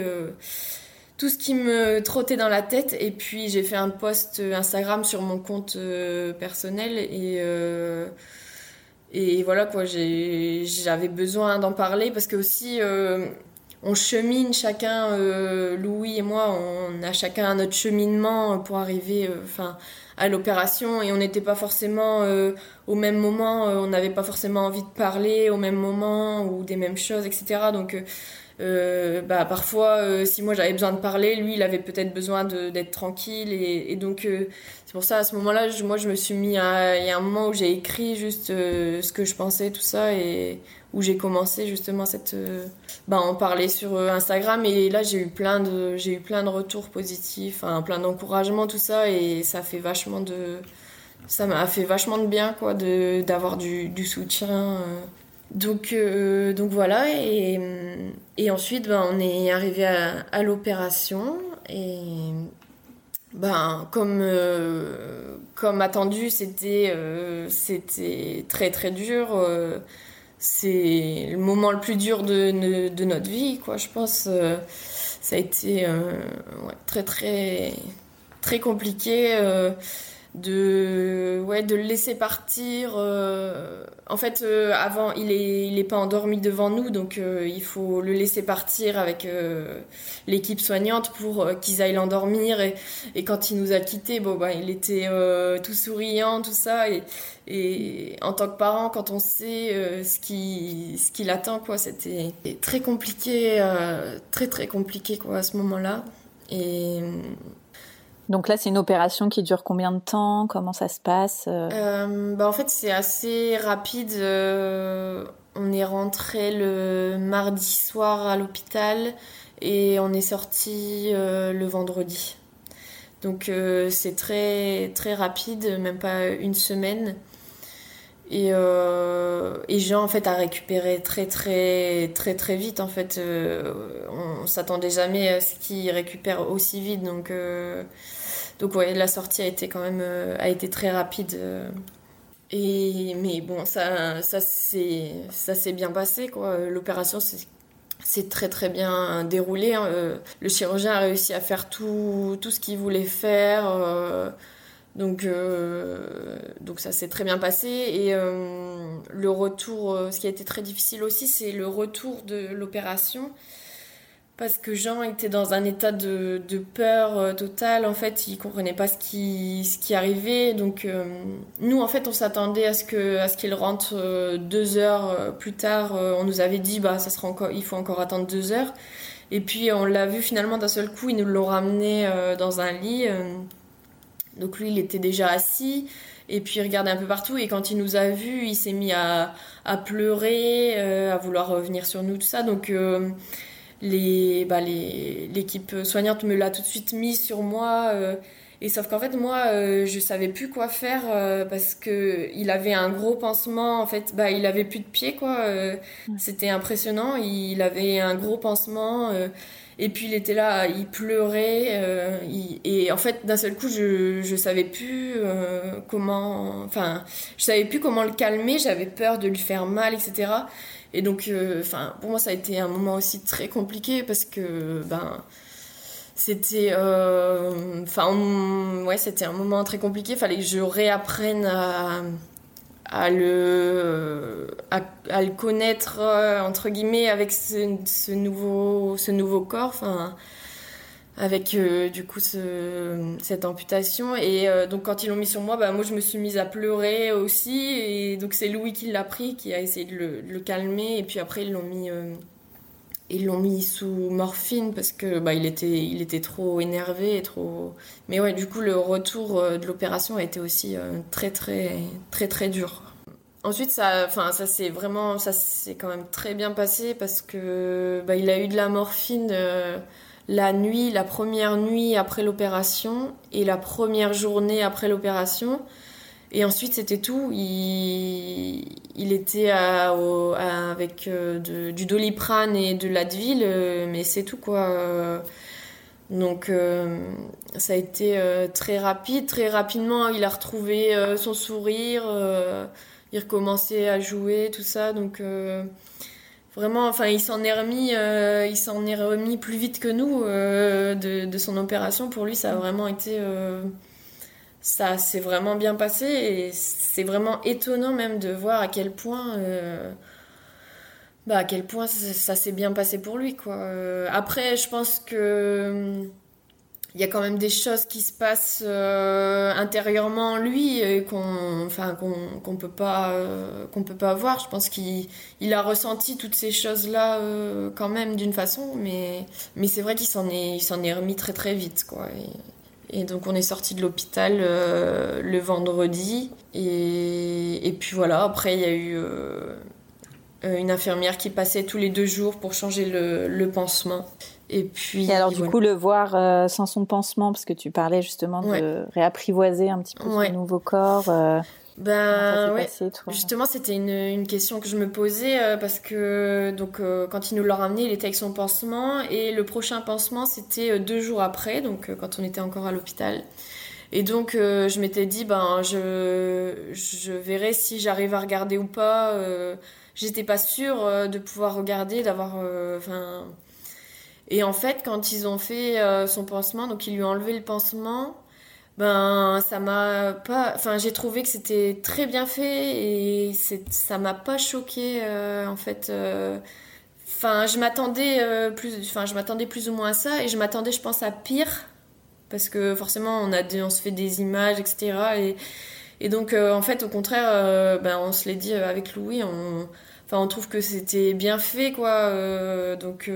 tout ce qui me trottait dans la tête et puis j'ai fait un post Instagram sur mon compte personnel et et voilà quoi, j'avais besoin d'en parler parce que aussi euh, on chemine chacun, euh, Louis et moi, on a chacun notre cheminement pour arriver euh, enfin à l'opération et on n'était pas forcément au même moment, on n'avait pas forcément envie de parler au même moment ou des mêmes choses, etc. Donc bah, parfois, si moi j'avais besoin de parler, lui il avait peut-être besoin d'être tranquille et, et donc c'est pour ça, à ce moment-là, moi, je me suis mis à. Il y a un moment où j'ai écrit juste euh, ce que je pensais, tout ça, et où j'ai commencé justement cette. Euh, bah, en parler sur euh, Instagram. Et là, j'ai eu plein de, eu plein de retours positifs, hein, plein d'encouragements, tout ça, et ça fait vachement de. Ça m'a fait vachement de bien, quoi, d'avoir du, du soutien. Donc, donc voilà, et, et ensuite, ben, on est arrivé à, à l'opération. Et ben, comme, euh, comme attendu, c'était euh, c'était très très dur. Euh, c'est le moment le plus dur de, de, notre vie, quoi, je pense. ça a été ouais, très très très compliqué de ouais de le laisser partir euh, en fait euh, avant il est il est pas endormi devant nous donc euh, il faut le laisser partir avec l'équipe soignante pour qu'ils aillent l'endormir et, et quand il nous a quittés bon bah il était tout souriant tout ça et, et en tant que parent quand on sait ce qui ce qui l'attend quoi c'était très compliqué très très compliqué quoi à ce moment-là et donc là, c'est une opération qui dure combien de temps? Comment ça se passe euh? Euh, bah En fait, c'est assez rapide. Euh, on est rentré le mardi soir à l'hôpital et on est sorti le vendredi. Donc c'est très très rapide, même pas une semaine. Et, et, Jean en fait a récupéré très très très très vite en fait. on s'attendait jamais à ce qu'il récupère aussi vite donc donc ouais, la sortie a été quand même euh, a été très rapide. Euh. et mais bon, ça ça s'est ça s'est bien passé quoi. L'opération c'est très très bien déroulé. Hein. Euh, le chirurgien a réussi à faire tout, tout ce qu'il voulait faire. Donc, donc ça s'est très bien passé. Et le retour, ce qui a été très difficile aussi, c'est le retour de l'opération parce que Jean était dans un état de, peur euh, totale. En fait, il comprenait pas ce qui, ce qui arrivait. Donc, euh, nous, en fait, on s'attendait à ce qu'il rentre euh, deux heures plus tard. on nous avait dit, bah, ça sera encore, il faut encore attendre deux heures. Et puis, on l'a vu finalement d'un seul coup. Ils nous l'ont ramené dans un lit. Donc, lui, il était déjà assis. Et puis, il regardait un peu partout. Et quand il nous a vus, il s'est mis à, à pleurer, à vouloir revenir sur nous, tout ça. Donc, les, bah, les, l'équipe soignante me l'a tout de suite mis sur moi. Euh, et sauf qu'en fait, moi, euh, je savais plus quoi faire euh, parce que il avait un gros pansement. En fait, bah, il avait plus de pied, quoi. C'était impressionnant. Il avait un gros pansement. Et puis il était là, il pleurait. et en fait, d'un seul coup, je, je savais plus comment. Enfin, je savais plus comment le calmer. J'avais peur de lui faire mal, etc. Et donc, euh, enfin, pour moi, ça a été un moment aussi très compliqué parce que, ben, c'était, euh, enfin, ouais, c'était un moment très compliqué. Fallait que je réapprenne à, à le, à, le connaître entre guillemets avec ce, nouveau, ce nouveau corps. Enfin avec euh, du coup ce, cette amputation et euh, donc quand ils l'ont mis sur moi bah moi je me suis mise à pleurer aussi et donc c'est Louis qui l'a pris qui a essayé de le, calmer et puis après ils l'ont mis euh, ils l'ont mis sous morphine parce que bah, il était il était trop énervé et trop. Mais ouais du coup le retour euh, de l'opération a été aussi euh, très très très très dur. Ensuite ça enfin ça s'est vraiment ça s'est quand même très bien passé parce que bah, il a eu de la morphine euh, la nuit la première nuit après l'opération et la première journée après l'opération. Et ensuite, c'était tout. Il était avec euh, du doliprane et de l'Advil, euh, mais c'est tout, quoi. Donc, euh, ça a été très rapide. Très rapidement, il a retrouvé son sourire. il recommençait à jouer, tout ça. Donc, vraiment, enfin, il s'en est remis, il s'en est remis plus vite que nous de, de, son opération. Pour lui, ça a vraiment été ça s'est vraiment bien passé et c'est vraiment étonnant même de voir à quel point euh, bah à quel point ça, s'est bien passé pour lui quoi. Euh, après je pense que il y a quand même des choses qui se passent euh, intérieurement en lui qu'on enfin qu'on peut pas qu'on peut pas voir. Je pense qu'il il a ressenti toutes ces choses là quand même d'une façon mais mais c'est vrai qu'il s'en est il s'en est remis très très vite quoi donc on est sorti de l'hôpital euh, le vendredi. Et, et, puis voilà, après il y a eu euh, une infirmière qui passait tous les deux jours pour changer le, le pansement. Et puis. Et alors du coup le voir euh, sans son pansement, parce que tu parlais justement de réapprivoiser un petit peu son nouveau corps. Ben ouais. Justement, c'était une, une, question que je me posais euh, parce que donc euh, quand il nous l'a ramené, il était avec son pansement et le prochain pansement c'était euh, deux jours après, donc quand on était encore à l'hôpital. Et donc je m'étais dit ben je je verrai si j'arrive à regarder ou pas. J'étais pas sûre de pouvoir regarder, d'avoir enfin. et en fait, quand ils ont fait son pansement, donc ils lui ont enlevé le pansement ben ça m'a pas enfin j'ai trouvé que c'était très bien fait et ça m'a pas choqué euh, en fait euh. enfin je m'attendais euh, plus enfin je m'attendais plus ou moins à ça et je m'attendais je pense à pire parce que forcément on a on se fait des images etc et et donc en fait au contraire ben on se l'est dit avec Louis on enfin on trouve que c'était bien fait quoi donc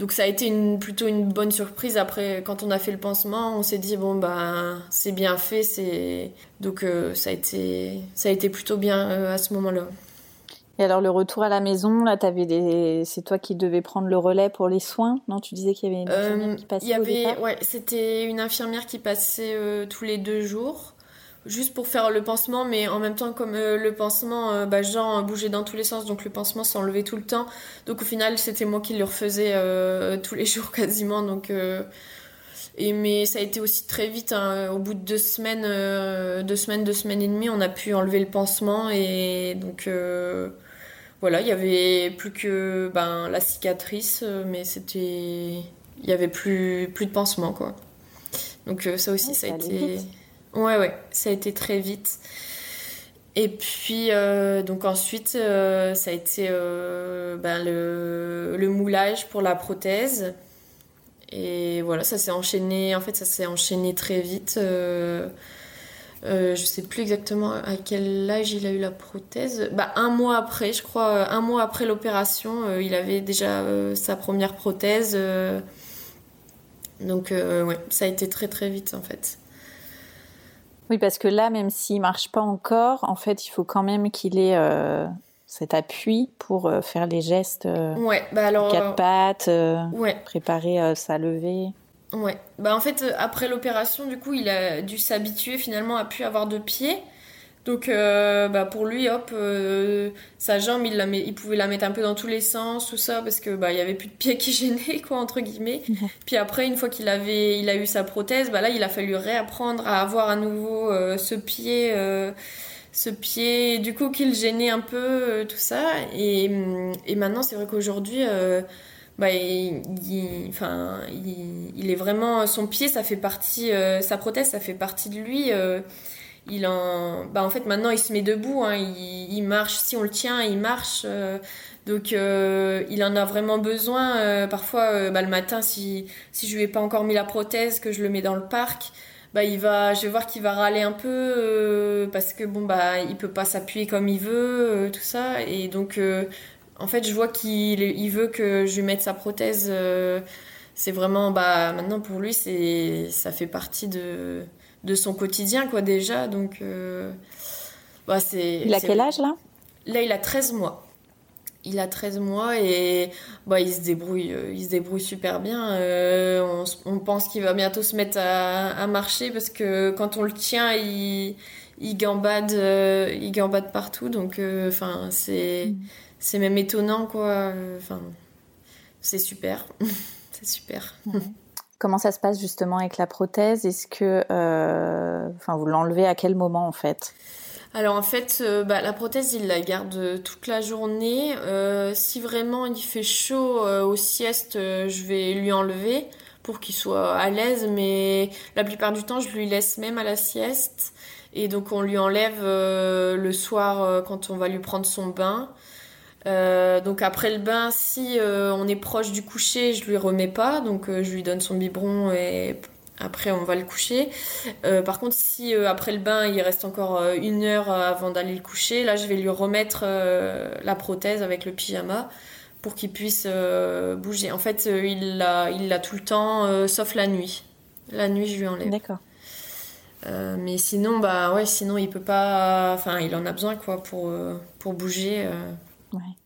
donc ça a été une, plutôt une bonne surprise. Après, quand on a fait le pansement, on s'est dit bon bah c'est bien fait, c'est donc euh, ça a été ça a été plutôt bien euh, à ce moment-là. Et alors le retour à la maison, là, t'avais des, c'est toi qui devais prendre le relais pour les soins, non? Tu disais qu'il y avait une infirmière qui passait. Il y avait, ouais, c'était une infirmière qui passait euh, tous les deux jours juste pour faire le pansement, mais en même temps, comme euh, le pansement, euh, bah, Jean bougeait dans tous les sens, donc le pansement s'enlevait tout le temps. Donc au final, c'était moi qui le refaisais euh, tous les jours quasiment. Donc, et, mais ça a été aussi très vite. Hein. au bout de deux semaines, deux semaines, deux semaines et demie, on a pu enlever le pansement. Et donc voilà, il y avait plus que ben, la cicatrice, mais c'était. Il y avait plus, plus de pansement, quoi. Donc ça aussi, ça a été. Ouais, ouais, ça a été très vite. Et puis, euh, donc ensuite, euh, ça a été euh, ben, le, le, moulage pour la prothèse. Et voilà, ça s'est enchaîné, en fait, ça s'est enchaîné très vite. je sais plus exactement à quel âge il a eu la prothèse. Bah, un mois après, je crois, un mois après l'opération, il avait déjà sa première prothèse. donc, ouais, ça a été très très vite en fait. Oui, parce que là, même s'il marche pas encore, en fait, il faut quand même qu'il ait euh, cet appui pour euh, faire les gestes. Euh, ouais, bah alors. Quatre pattes, ouais. préparer sa levée. Ouais, bah en fait, après l'opération, du coup, il a dû s'habituer finalement à plus avoir de pieds. Donc euh, bah pour lui, hop, euh, sa jambe, il, la met, il pouvait la mettre un peu dans tous les sens, tout ça, parce que bah il y avait plus de pied qui gênait, quoi, entre guillemets. Puis après, une fois qu'il avait, il a eu sa prothèse, bah là, il a fallu réapprendre à avoir à nouveau euh, ce pied, ce pied, du coup, qu'il gênait un peu, tout ça. Et, et maintenant, c'est vrai qu'aujourd'hui, bah, il, enfin, il, il, est vraiment, son pied, ça fait partie, sa prothèse, ça fait partie de lui il en, bah en fait maintenant il se met debout, hein, il, marche, si on le tient, il marche. Euh, donc euh, il en a vraiment besoin. Euh, parfois, bah, le matin, si si je lui ai pas encore mis la prothèse, que je le mets dans le parc, bah il va, je vais voir qu'il va râler un peu parce que bon bah il peut pas s'appuyer comme il veut, tout ça. Et donc en fait, je vois qu'il il veut que je lui mette sa prothèse. c'est vraiment, bah, maintenant pour lui, c'est, ça fait partie de, de son quotidien, quoi, déjà. Donc, bah, c'est. Il a quel âge là? Là, il a 13 mois. Il a 13 mois et bah, il, se débrouille, euh, il se débrouille super bien. Euh, on, pense qu'il va bientôt se mettre à, marcher parce que quand on le tient, il, il, gambade, euh, il gambade partout. Donc, enfin, c'est, mm. c'est même étonnant, quoi. Enfin, c'est super. c'est super. Comment ça se passe justement avec la prothèse? Est-ce que, enfin, vous l'enlevez à quel moment en fait? Alors en fait, euh, bah, la prothèse, il la garde toute la journée. Euh, si vraiment il fait chaud euh, au sieste, je vais lui enlever pour qu'il soit à l'aise. Mais la plupart du temps, je lui laisse même à la sieste. Et donc on lui enlève le soir quand on va lui prendre son bain. Donc après le bain, si on est proche du coucher, je lui remets pas. Donc je lui donne son biberon et après, on va le coucher. Euh, par contre, si euh, après le bain, il reste encore euh, une heure avant d'aller le coucher, là, je vais lui remettre la prothèse avec le pyjama pour qu'il puisse bouger. En fait, il l'a il l'a tout le temps, sauf la nuit. La nuit, je lui enlève. D'accord. mais sinon, bah ouais, sinon il peut pas. Enfin, il en a besoin quoi pour pour bouger. Ouais.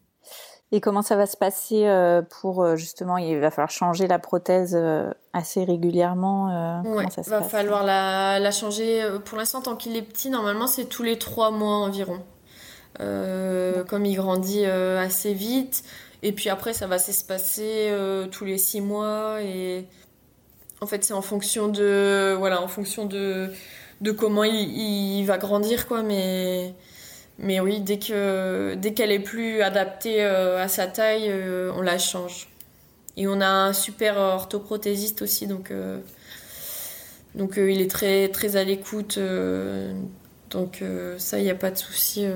Et comment ça va se passer euh, pour euh, justement, il va falloir changer la prothèse euh, assez régulièrement il va falloir la, la, changer. Pour l'instant, tant qu'il est petit, normalement, c'est tous les trois mois environ. comme il grandit assez vite. Et puis après, ça va s'espacer tous les six mois. Et en fait, c'est en fonction de. Voilà, en fonction de, de comment il, il va grandir, quoi. Mais mais oui, dès que dès qu'elle est plus adaptée euh, à sa taille, euh, on la change. Et on a un super orthoprothésiste aussi, donc euh, donc il est très très à l'écoute. donc ça, il n'y a pas de souci.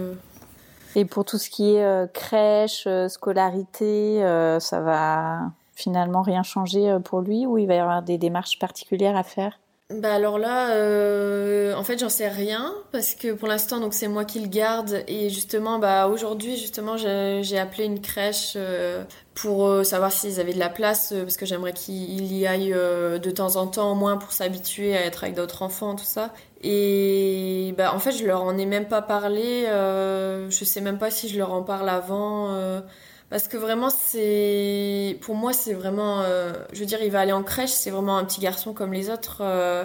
Et pour tout ce qui est crèche, scolarité, ça va finalement rien changer pour lui ou il va y avoir des démarches particulières à faire? Bah alors là, euh, en fait, j'en sais rien parce que pour l'instant, donc c'est moi qui le garde et justement, bah aujourd'hui, justement, j'ai appelé une crèche euh, pour euh, savoir s'ils avaient de la place parce que j'aimerais qu'il y aille de temps en temps au moins pour s'habituer à être avec d'autres enfants, tout ça. Et bah en fait, je leur en ai même pas parlé. je sais même pas si je leur en parle avant. Parce que vraiment, c'est. Pour moi, c'est vraiment. Euh, je veux dire, il va aller en crèche, c'est vraiment un petit garçon comme les autres. Euh,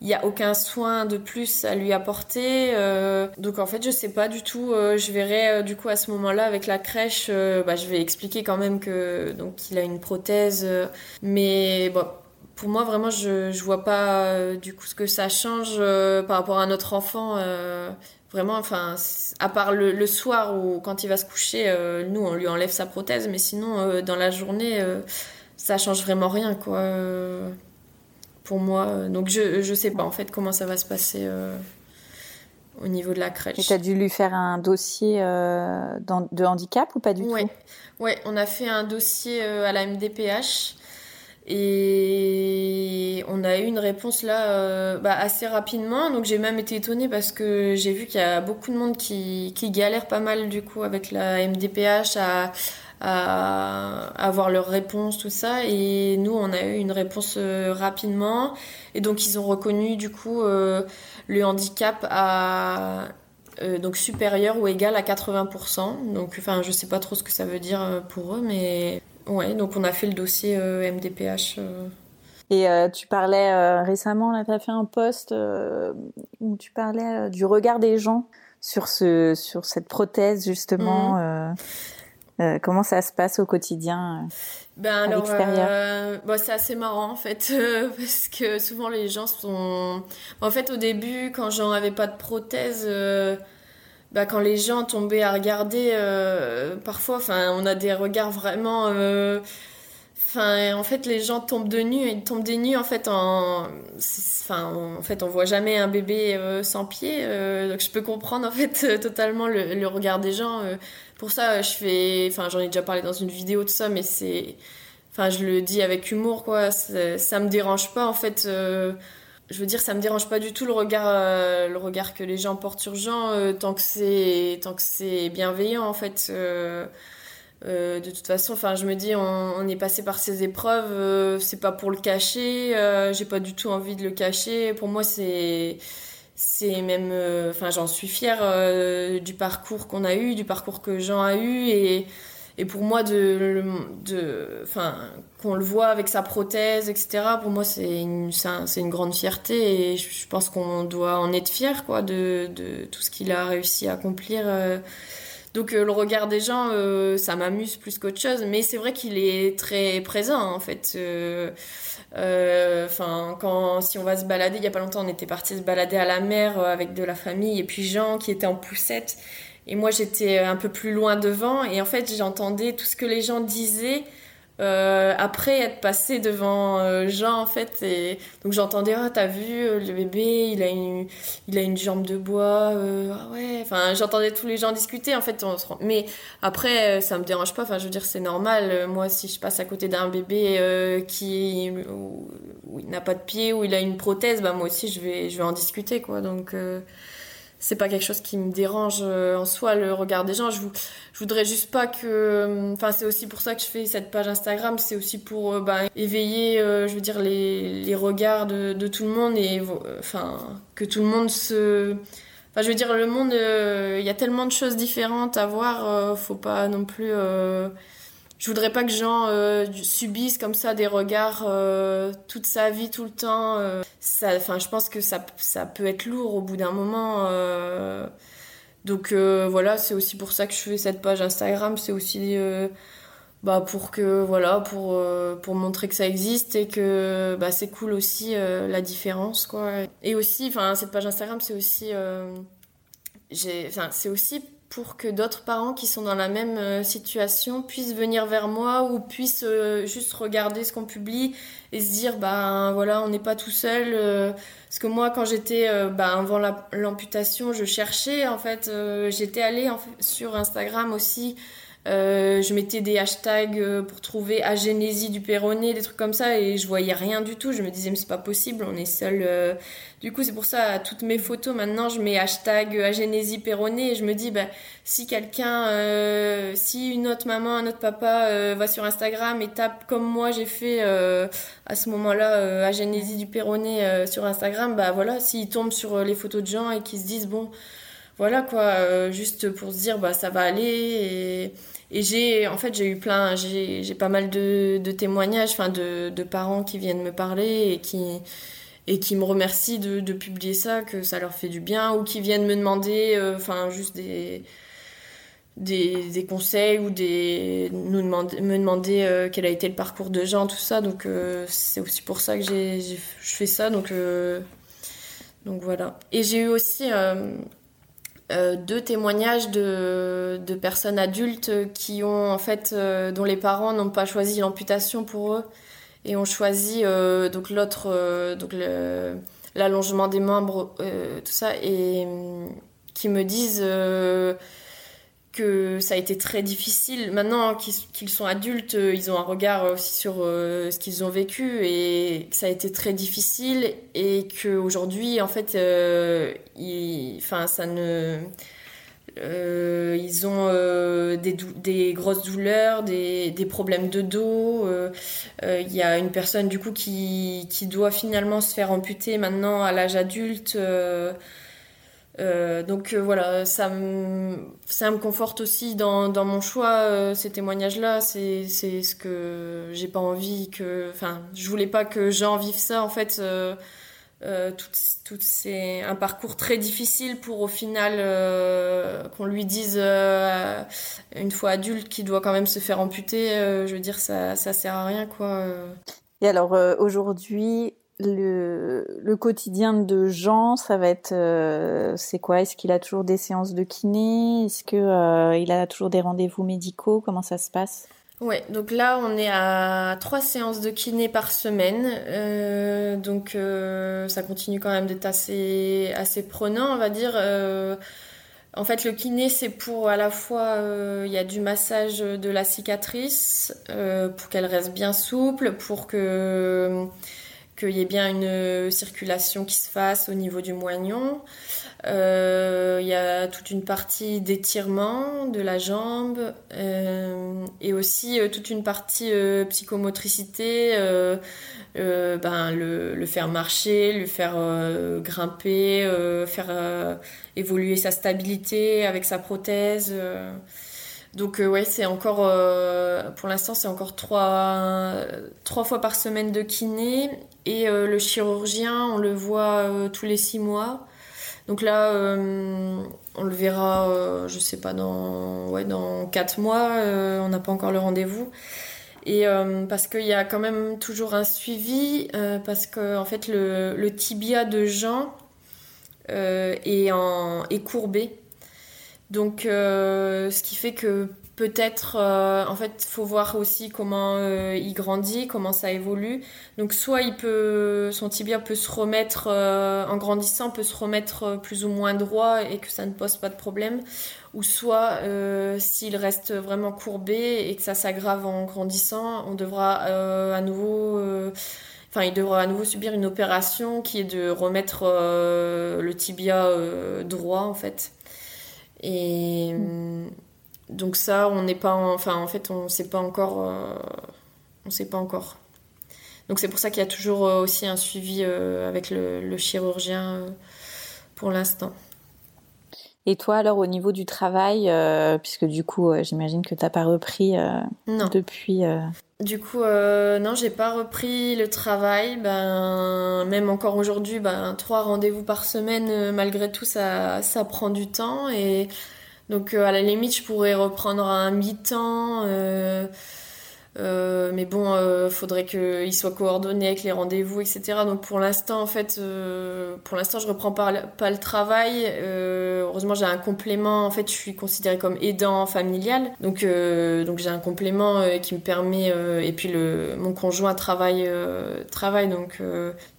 il n'y a aucun soin de plus à lui apporter. Euh, donc en fait, je sais pas du tout. je verrai du coup à ce moment-là avec la crèche. bah, je vais expliquer quand même que donc il a une prothèse. mais bon, pour moi vraiment, je je vois pas du coup ce que ça change par rapport à notre enfant. Vraiment, enfin, à part le, soir ou quand il va se coucher, euh, nous on lui enlève sa prothèse, mais sinon euh, dans la journée, euh, ça change vraiment rien, quoi. pour moi, donc je je sais pas en fait comment ça va se passer au niveau de la crèche. Et tu as dû lui faire un dossier de handicap ou pas du tout? Ouais, on a fait un dossier à la MDPH. Et on a eu une réponse là euh, bah, assez rapidement. Donc j'ai même été étonnée parce que j'ai vu qu'il y a beaucoup de monde qui, qui galère pas mal du coup avec la MDPH à, avoir leur réponse, tout ça. Et nous, on a eu une réponse euh, rapidement. Et donc ils ont reconnu du coup euh, le handicap à donc supérieur ou égal à 80%. Donc enfin je sais pas trop ce que ça veut dire pour eux, mais Ouais, donc on a fait le dossier euh, MDPH. Euh. Et euh, tu parlais récemment, là, tu as fait un post où tu parlais du regard des gens sur, ce, sur cette prothèse, justement. Mhm. comment ça se passe au quotidien ben à l'extérieur bah, C'est assez marrant, en fait, parce que souvent les gens sont... En fait, au début, quand j'en avais pas de prothèse bah, quand les gens tombaient à regarder, euh, parfois, enfin, on a des regards vraiment. Euh, enfin, en fait, les gens tombent de nu, ils tombent des nus en fait en. Enfin, en fait, on voit jamais un bébé euh, sans pied, donc je peux comprendre en fait totalement le, regard des gens. pour ça, je fais. Enfin, j'en ai déjà parlé dans une vidéo de ça, mais c'est. Enfin, je le dis avec humour, quoi. Ça me dérange pas en fait je veux dire, ça me dérange pas du tout le regard, euh, le regard que les gens portent sur Jean, euh, tant que c'est, tant que c'est bienveillant en fait. Euh, de toute façon, enfin, je me dis, on, est passé par ces épreuves, c'est pas pour le cacher, j'ai pas du tout envie de le cacher. Pour moi, c'est c'est même enfin j'en suis fière du parcours qu'on a eu du parcours que Jean a eu et et pour moi, de, de, enfin, qu'on le voit avec sa prothèse, etc., pour moi, c'est une, c'est une grande fierté et je pense qu'on doit en être fier, quoi, de, de tout ce qu'il a réussi à accomplir. Euh. Donc, euh, le regard des gens, euh, ça m'amuse plus qu'autre chose, mais c'est vrai qu'il est très présent, en fait. Enfin, quand si on va se balader, il y a pas longtemps, on était parti se balader à la mer avec de la famille et puis Jean qui était en poussette et moi, j'étais un peu plus loin devant. Et en fait, j'entendais tout ce que les gens disaient euh, après être passé devant euh, Jean, en fait. Et donc, j'entendais, ah, t'as vu, euh, le bébé, il a une, il a une jambe de bois. ah ouais. Enfin, j'entendais tous les gens discuter, en fait. Mais après, ça me dérange pas. Enfin, je veux dire, c'est normal. Moi, si je passe à côté d'un bébé qui n'a pas de pied, où il a une prothèse, bah, moi aussi, je vais, je vais en discuter, quoi. Donc c'est pas quelque chose qui me dérange euh, en soi le regard des gens. Je, je voudrais juste pas que euh, enfin c'est aussi pour ça que je fais cette page Instagram. C'est aussi pour euh, bah, éveiller je veux dire les, les regards de, de, tout le monde et enfin que tout le monde se enfin je veux dire le monde il y a tellement de choses différentes à voir faut pas non plus je voudrais pas que Jean euh, subisse comme ça des regards euh, toute sa vie, tout le temps. Euh. enfin, je pense que ça, ça peut être lourd au bout d'un moment. donc voilà, c'est aussi pour ça que je fais cette page Instagram. C'est aussi bah, pour que voilà, pour pour montrer que ça existe et que bah, c'est cool aussi la différence quoi. Et aussi, enfin, cette page Instagram, c'est aussi c'est aussi pour que d'autres parents qui sont dans la même euh, situation puissent venir vers moi ou puissent euh, juste regarder ce qu'on publie et se dire ben voilà on n'est pas tout seul euh. parce que moi quand j'étais ben, avant l'amputation je cherchais en fait j'étais allée sur Instagram aussi euh, je mettais des hashtags euh, pour trouver agénésie du péroné, des trucs comme ça, et je voyais rien du tout. Je me disais, mais c'est pas possible, on est seul. Euh. Du coup, c'est pour ça, toutes mes photos, maintenant, je mets hashtag agénésie péroné, et je me dis, bah, si quelqu'un, si une autre maman, un autre papa va sur Instagram et tape comme moi j'ai fait à ce moment-là, agénésie du péroné sur Instagram, bah voilà, s'ils tombent sur les photos de gens et qu'ils se disent, bon, voilà quoi, juste pour se dire, bah ça va aller, et j'ai, en fait, j'ai eu plein, j'ai pas mal de, témoignages, enfin, de, parents qui viennent me parler et qui, me remercient de, publier ça, que ça leur fait du bien, ou qui viennent me demander, euh, enfin, juste des, conseils ou des, me demander euh, quel a été le parcours de gens, tout ça. Donc, euh, c'est aussi pour ça que j'ai, je fais ça. Donc, donc voilà. Et j'ai eu aussi euh, deux témoignages de, de, personnes adultes qui ont en fait euh, dont les parents n'ont pas choisi l'amputation pour eux et ont choisi euh, donc l'autre donc l'allongement des membres tout ça et qui me disent que ça a été très difficile. Maintenant qu'ils sont adultes, euh, ils ont un regard aussi sur euh, ce qu'ils ont vécu et que ça a été très difficile et qu'aujourd'hui, en fait, euh, ils, ça ne... ils ont des, grosses douleurs, des, problèmes de dos. Il y a une personne du coup qui, doit finalement se faire amputer maintenant à l'âge adulte. Euh, donc euh, voilà, ça me, ça me conforte aussi dans, dans mon choix, euh, ces témoignages-là. C'est, c'est ce que j'ai pas envie que. Enfin, je voulais pas que Jean vive ça, en fait. tout, tout c'est un parcours très difficile pour au final qu'on lui dise une fois adulte qu'il doit quand même se faire amputer. je veux dire, ça, ça sert à rien, quoi. Et alors aujourd'hui, le, quotidien de Jean, ça va être, euh, c'est quoi? Est-ce qu'il a toujours des séances de kiné? Est-ce que euh, il a toujours des rendez-vous médicaux? Comment ça se passe? Ouais, donc là on est à trois séances de kiné par semaine, euh, donc ça continue quand même d'être assez assez prenant, on va dire. en fait, le kiné, c'est pour à la fois, il y a du massage de la cicatrice, pour qu'elle reste bien souple, pour que qu'il y ait bien une circulation qui se fasse au niveau du moignon. Euh, il y a toute une partie d'étirement de la jambe euh, et aussi euh, toute une partie psychomotricité, ben, le, faire marcher, le faire grimper, faire évoluer sa stabilité avec sa prothèse. Donc ouais, c'est encore, pour l'instant, c'est encore trois, trois fois par semaine de kiné. Et le chirurgien, on le voit tous les six mois. Donc là, euh, on le verra, euh, je sais pas, dans, ouais, dans 4 mois. Euh, on n'a pas encore le rendez-vous. Et parce qu'il y a quand même toujours un suivi, parce que en fait, le, le tibia de Jean est, en, est courbé. Donc, ce qui fait que peut-être, euh, en fait, faut voir aussi comment euh, il grandit, comment ça évolue. Donc, soit il peut, son tibia peut se remettre euh, en grandissant, peut se remettre plus ou moins droit et que ça ne pose pas de problème. Ou soit, s'il reste vraiment courbé et que ça s'aggrave en grandissant, on devra à nouveau, enfin, il devra à nouveau subir une opération qui est de remettre le tibia droit, en fait. Et mm. Donc ça, on n'est pas, enfin en fait, on sait pas encore, euh, on sait pas encore. Donc c'est pour ça qu'il y a toujours euh, aussi un suivi euh, avec le, chirurgien pour l'instant. Et toi alors au niveau du travail, puisque du coup j'imagine que tu n'as pas repris depuis. Du coup non, j'ai pas repris le travail. Ben même encore aujourd'hui, ben trois rendez-vous par semaine, malgré tout ça, ça prend du temps et donc euh, à la limite, je pourrais reprendre un mi-temps. Euh, euh, mais bon, euh, faudrait qu'il soit coordonné avec les rendez-vous, etc. Donc pour l'instant, en fait, euh, pour l'instant, je reprends pas, pas le travail. heureusement, j'ai un complément. En fait, je suis considérée comme aidant familial. Donc, donc j'ai un complément qui me permet. et puis le, mon conjoint travaille, travaille. Donc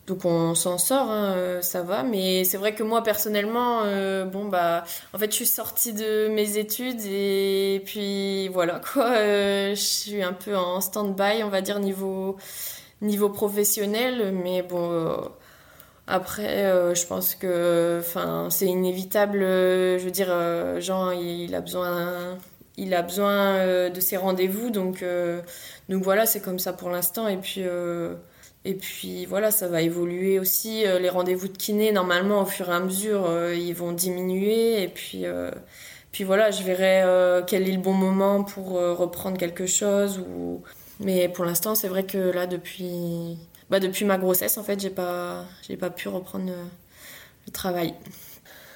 donc on s'en sort, hein, euh, ça va. Mais c'est vrai que moi personnellement, euh, bon bah, en fait, je suis sortie de mes études et puis voilà quoi. Euh, je suis un peu en stand-by, on va dire niveau niveau professionnel. Mais bon, après, je pense que, enfin, c'est inévitable. je veux dire, Jean, il a besoin, il a besoin de ses rendez-vous, donc donc voilà, c'est comme ça pour l'instant. Et puis et puis voilà, ça va évoluer aussi. Euh, les rendez-vous de kiné, normalement, au fur et à mesure, euh, ils vont diminuer. Et puis, euh, puis voilà, je verrai quel est le bon moment pour reprendre quelque chose. Ou... Mais pour l'instant, c'est vrai que là, depuis, bah, depuis ma grossesse, en fait, j'ai pas, j'ai pas pu reprendre le, travail.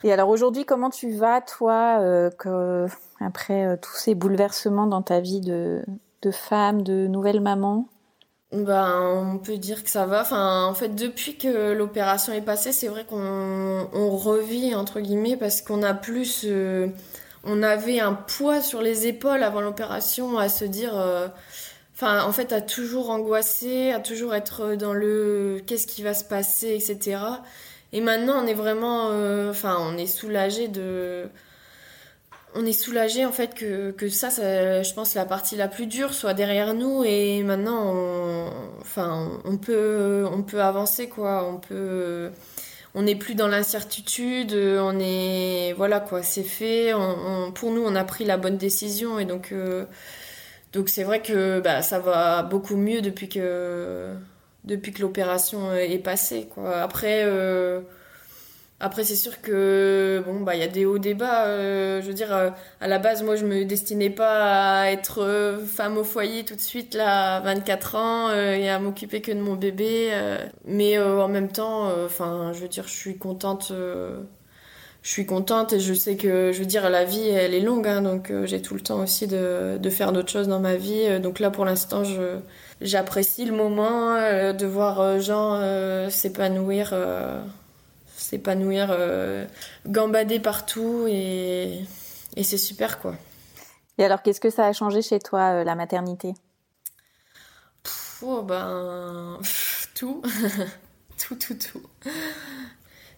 Et alors aujourd'hui, comment tu vas, toi, que, après tous ces bouleversements dans ta vie de, de femme, de nouvelle maman? Ben, on peut dire que ça va. Enfin, en fait, depuis que l'opération est passée, c'est vrai qu'on on revit entre guillemets parce qu'on a plus, on avait un poids sur les épaules avant l'opération à se dire, euh, enfin, en fait, à toujours angoisser, à toujours être dans le qu'est-ce qui va se passer, etc. Et maintenant, on est vraiment, euh, enfin, on est soulagé de on est soulagé en fait que, que ça, je pense, la partie la plus dure soit derrière nous et maintenant, on, enfin, on peut, on peut avancer quoi. On peut, on n'est plus dans l'incertitude. On est, voilà quoi, c'est fait. pour nous, on a pris la bonne décision et donc, euh, donc c'est vrai que bah, ça va beaucoup mieux depuis que, depuis que l'opération est passée quoi. Après. Euh, après, c'est sûr que bon bah il y a des hauts des bas. Euh, je veux dire, euh, à la base, moi, je me destinais pas à être euh, femme au foyer tout de suite là, à 24 ans, et à m'occuper que de mon bébé. mais en même temps, enfin, je veux dire, je suis contente. je suis contente et je sais que, je veux dire, la vie, elle est longue, hein, donc j'ai tout le temps aussi de, de faire d'autres choses dans ma vie. donc là, pour l'instant, je j'apprécie le moment de voir Jean s'épanouir s'épanouir, euh, gambader partout et, et c'est super quoi. Et alors, qu'est-ce que ça a changé chez toi, euh, la maternité? Oh ben, tout, tout, tout, tout.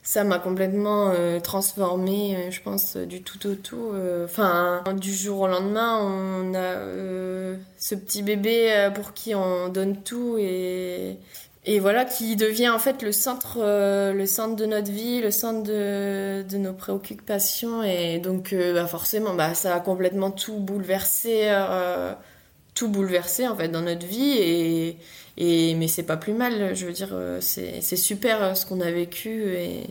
Ça m'a complètement euh, transformée, je pense, du tout au tout. Enfin, du jour au lendemain, on a ce petit bébé pour qui on donne tout et et voilà qui devient en fait le centre le centre de notre vie le centre de, de nos préoccupations. Et donc bah forcément bah ça a complètement tout bouleversé tout bouleversé en fait dans notre vie. Et, et mais c'est pas plus mal je veux dire c'est super ce qu'on a vécu. Et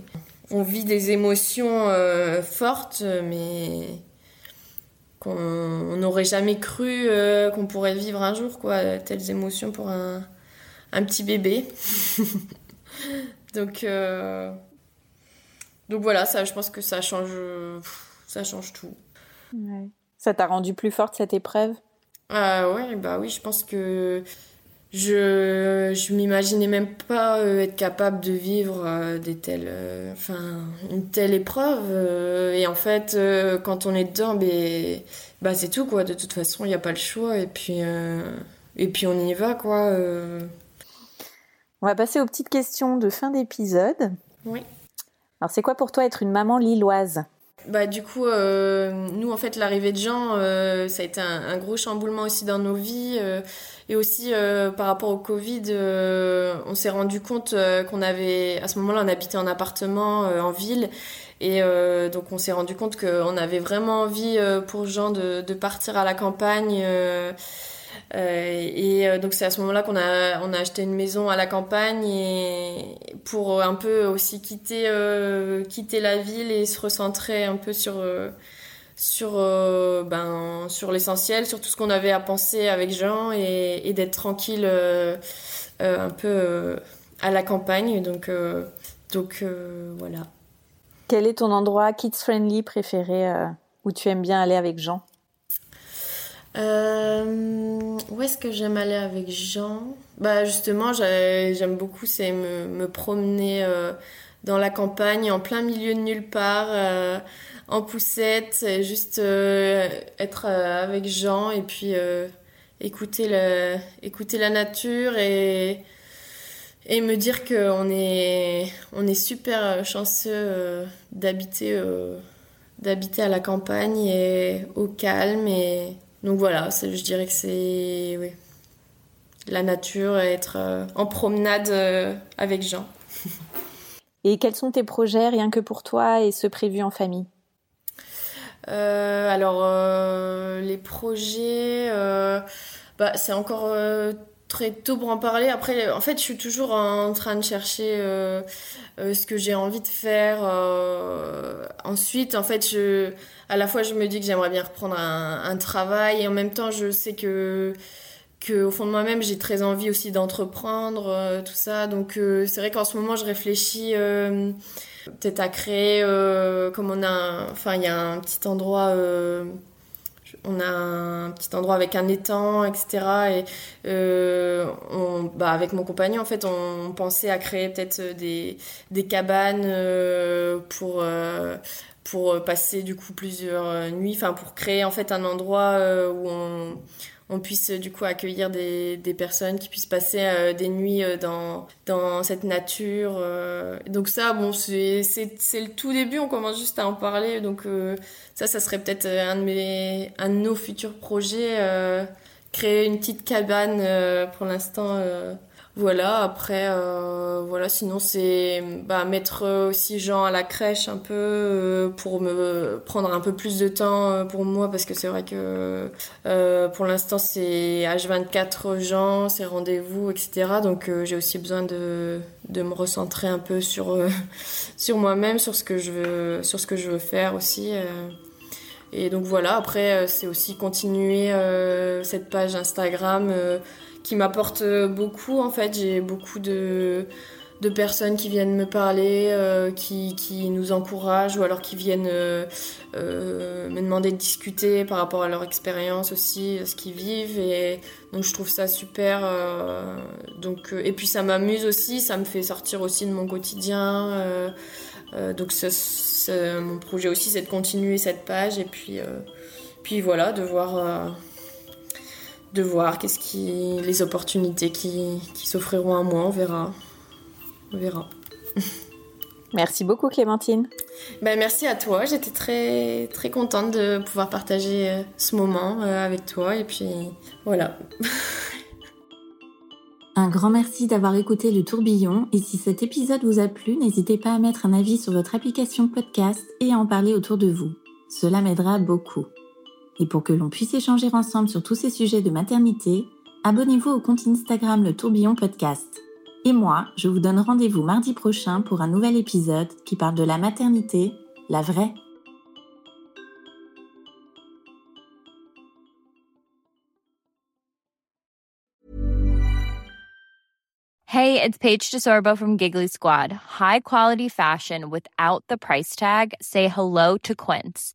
on vit des émotions euh, fortes, mais qu'on n'aurait jamais cru euh, qu'on pourrait vivre un jour, quoi, telles émotions pour un, petit bébé. donc, euh, donc voilà, ça, je pense que ça change, ça change tout. Ça t'a rendu plus forte cette épreuve? Ah ouais, bah oui, je pense que je je m'imaginais même pas euh, être capable de vivre euh, des telles euh, enfin une telle épreuve et en fait quand on est dedans ben, bah c'est tout quoi de toute façon il n'y a pas le choix et puis et puis on y va quoi on va passer aux petites questions de fin d'épisode oui alors c'est quoi pour toi être une maman lilloise? Bah du coup, euh, nous en fait l'arrivée de Jean, euh, ça a été un, gros chamboulement aussi dans nos vies euh, et aussi par rapport au Covid, on s'est rendu compte qu'on avait à ce moment-là on habitait en appartement en ville et donc on s'est rendu compte qu'on avait vraiment envie pour Jean de, de, partir à la campagne. Euh, et euh, donc c'est à ce moment-là qu'on a on a acheté une maison à la campagne et pour un peu aussi quitter euh, quitter la ville et se recentrer un peu sur sur ben sur l'essentiel, sur tout ce qu'on avait à penser avec Jean et, et d'être tranquille un peu à la campagne. Donc donc voilà. Quel est ton endroit kids friendly préféré où tu aimes bien aller avec Jean? Euh, où est-ce que j'aime aller avec Jean? Bah justement, j'aime beaucoup, c'est me, me, promener euh, dans la campagne, en plein milieu de nulle part, euh, en poussette, juste être avec Jean et puis écouter, la nature et, me dire qu'on est, on est super chanceux d'habiter d'habiter à la campagne et au calme et donc voilà, je dirais que c'est oui, la nature, être euh, en promenade euh, avec Jean. et quels sont tes projets rien que pour toi et ceux prévus en famille? Euh, Alors les projets, bah, c'est encore très tôt pour en parler. Après, en fait, je suis toujours en train de chercher ce que j'ai envie de faire. ensuite, en fait, je à la fois je me dis que j'aimerais bien reprendre un, travail et en même temps je sais que que au fond de moi-même j'ai très envie aussi d'entreprendre euh, tout ça donc euh, c'est vrai qu'en ce moment je réfléchis euh, peut-être à créer comme on a enfin il y a un petit endroit on a un petit endroit avec un étang, etc. Et on, bah avec mon compagnon, en fait, on pensait à créer peut-être des, des cabanes pour pour euh, passer du coup plusieurs euh, nuits, enfin pour créer en fait un endroit euh, où on, on puisse du coup accueillir des, des personnes qui puissent passer des nuits dans, dans cette nature. donc ça, bon, c'est le tout début, on commence juste à en parler. Donc ça, ça serait peut-être un, de mes, un de nos futurs projets, créer une petite cabane pour l'instant voilà, après, euh, voilà, sinon c'est bah, mettre aussi Jean à la crèche un peu euh, pour me prendre un peu plus de temps euh, pour moi parce que c'est vrai que pour l'instant c'est H24 Jean, c'est rendez-vous, etc. Donc j'ai aussi besoin de, me recentrer un peu sur, moi-même, sur ce que je veux faire aussi. Et donc voilà, après c'est aussi continuer cette page Instagram qui m'apporte beaucoup en fait. J'ai beaucoup de, de personnes qui viennent me parler, euh, qui, qui, nous encouragent ou alors qui viennent euh, euh, me demander de discuter par rapport à leur expérience aussi, ce qu'ils vivent. Et donc je trouve ça super. donc, et puis ça m'amuse aussi, ça me fait sortir aussi de mon quotidien. donc mon projet aussi c'est de continuer cette page et puis, puis voilà, de voir de voir qu'est-ce qui les opportunités qui, qui s'offriront à moi, on verra. On verra. Merci beaucoup Clémentine. Ben, merci à toi, j'étais très très contente de pouvoir partager euh, ce moment euh, avec toi et puis voilà. Un grand merci d'avoir écouté le tourbillon et si cet épisode vous a plu, n'hésitez pas à mettre un avis sur votre application podcast et à en parler autour de vous. Cela m'aidera beaucoup. Et pour que l'on puisse échanger ensemble sur tous ces sujets de maternité, abonnez-vous au compte Instagram Le Tourbillon Podcast. Et moi, je vous donne rendez-vous mardi prochain pour un nouvel épisode qui parle de la maternité, la vraie. Hey, it's Paige DeSorbo from Giggly Squad. High quality fashion without the price tag. Say hello to Quince.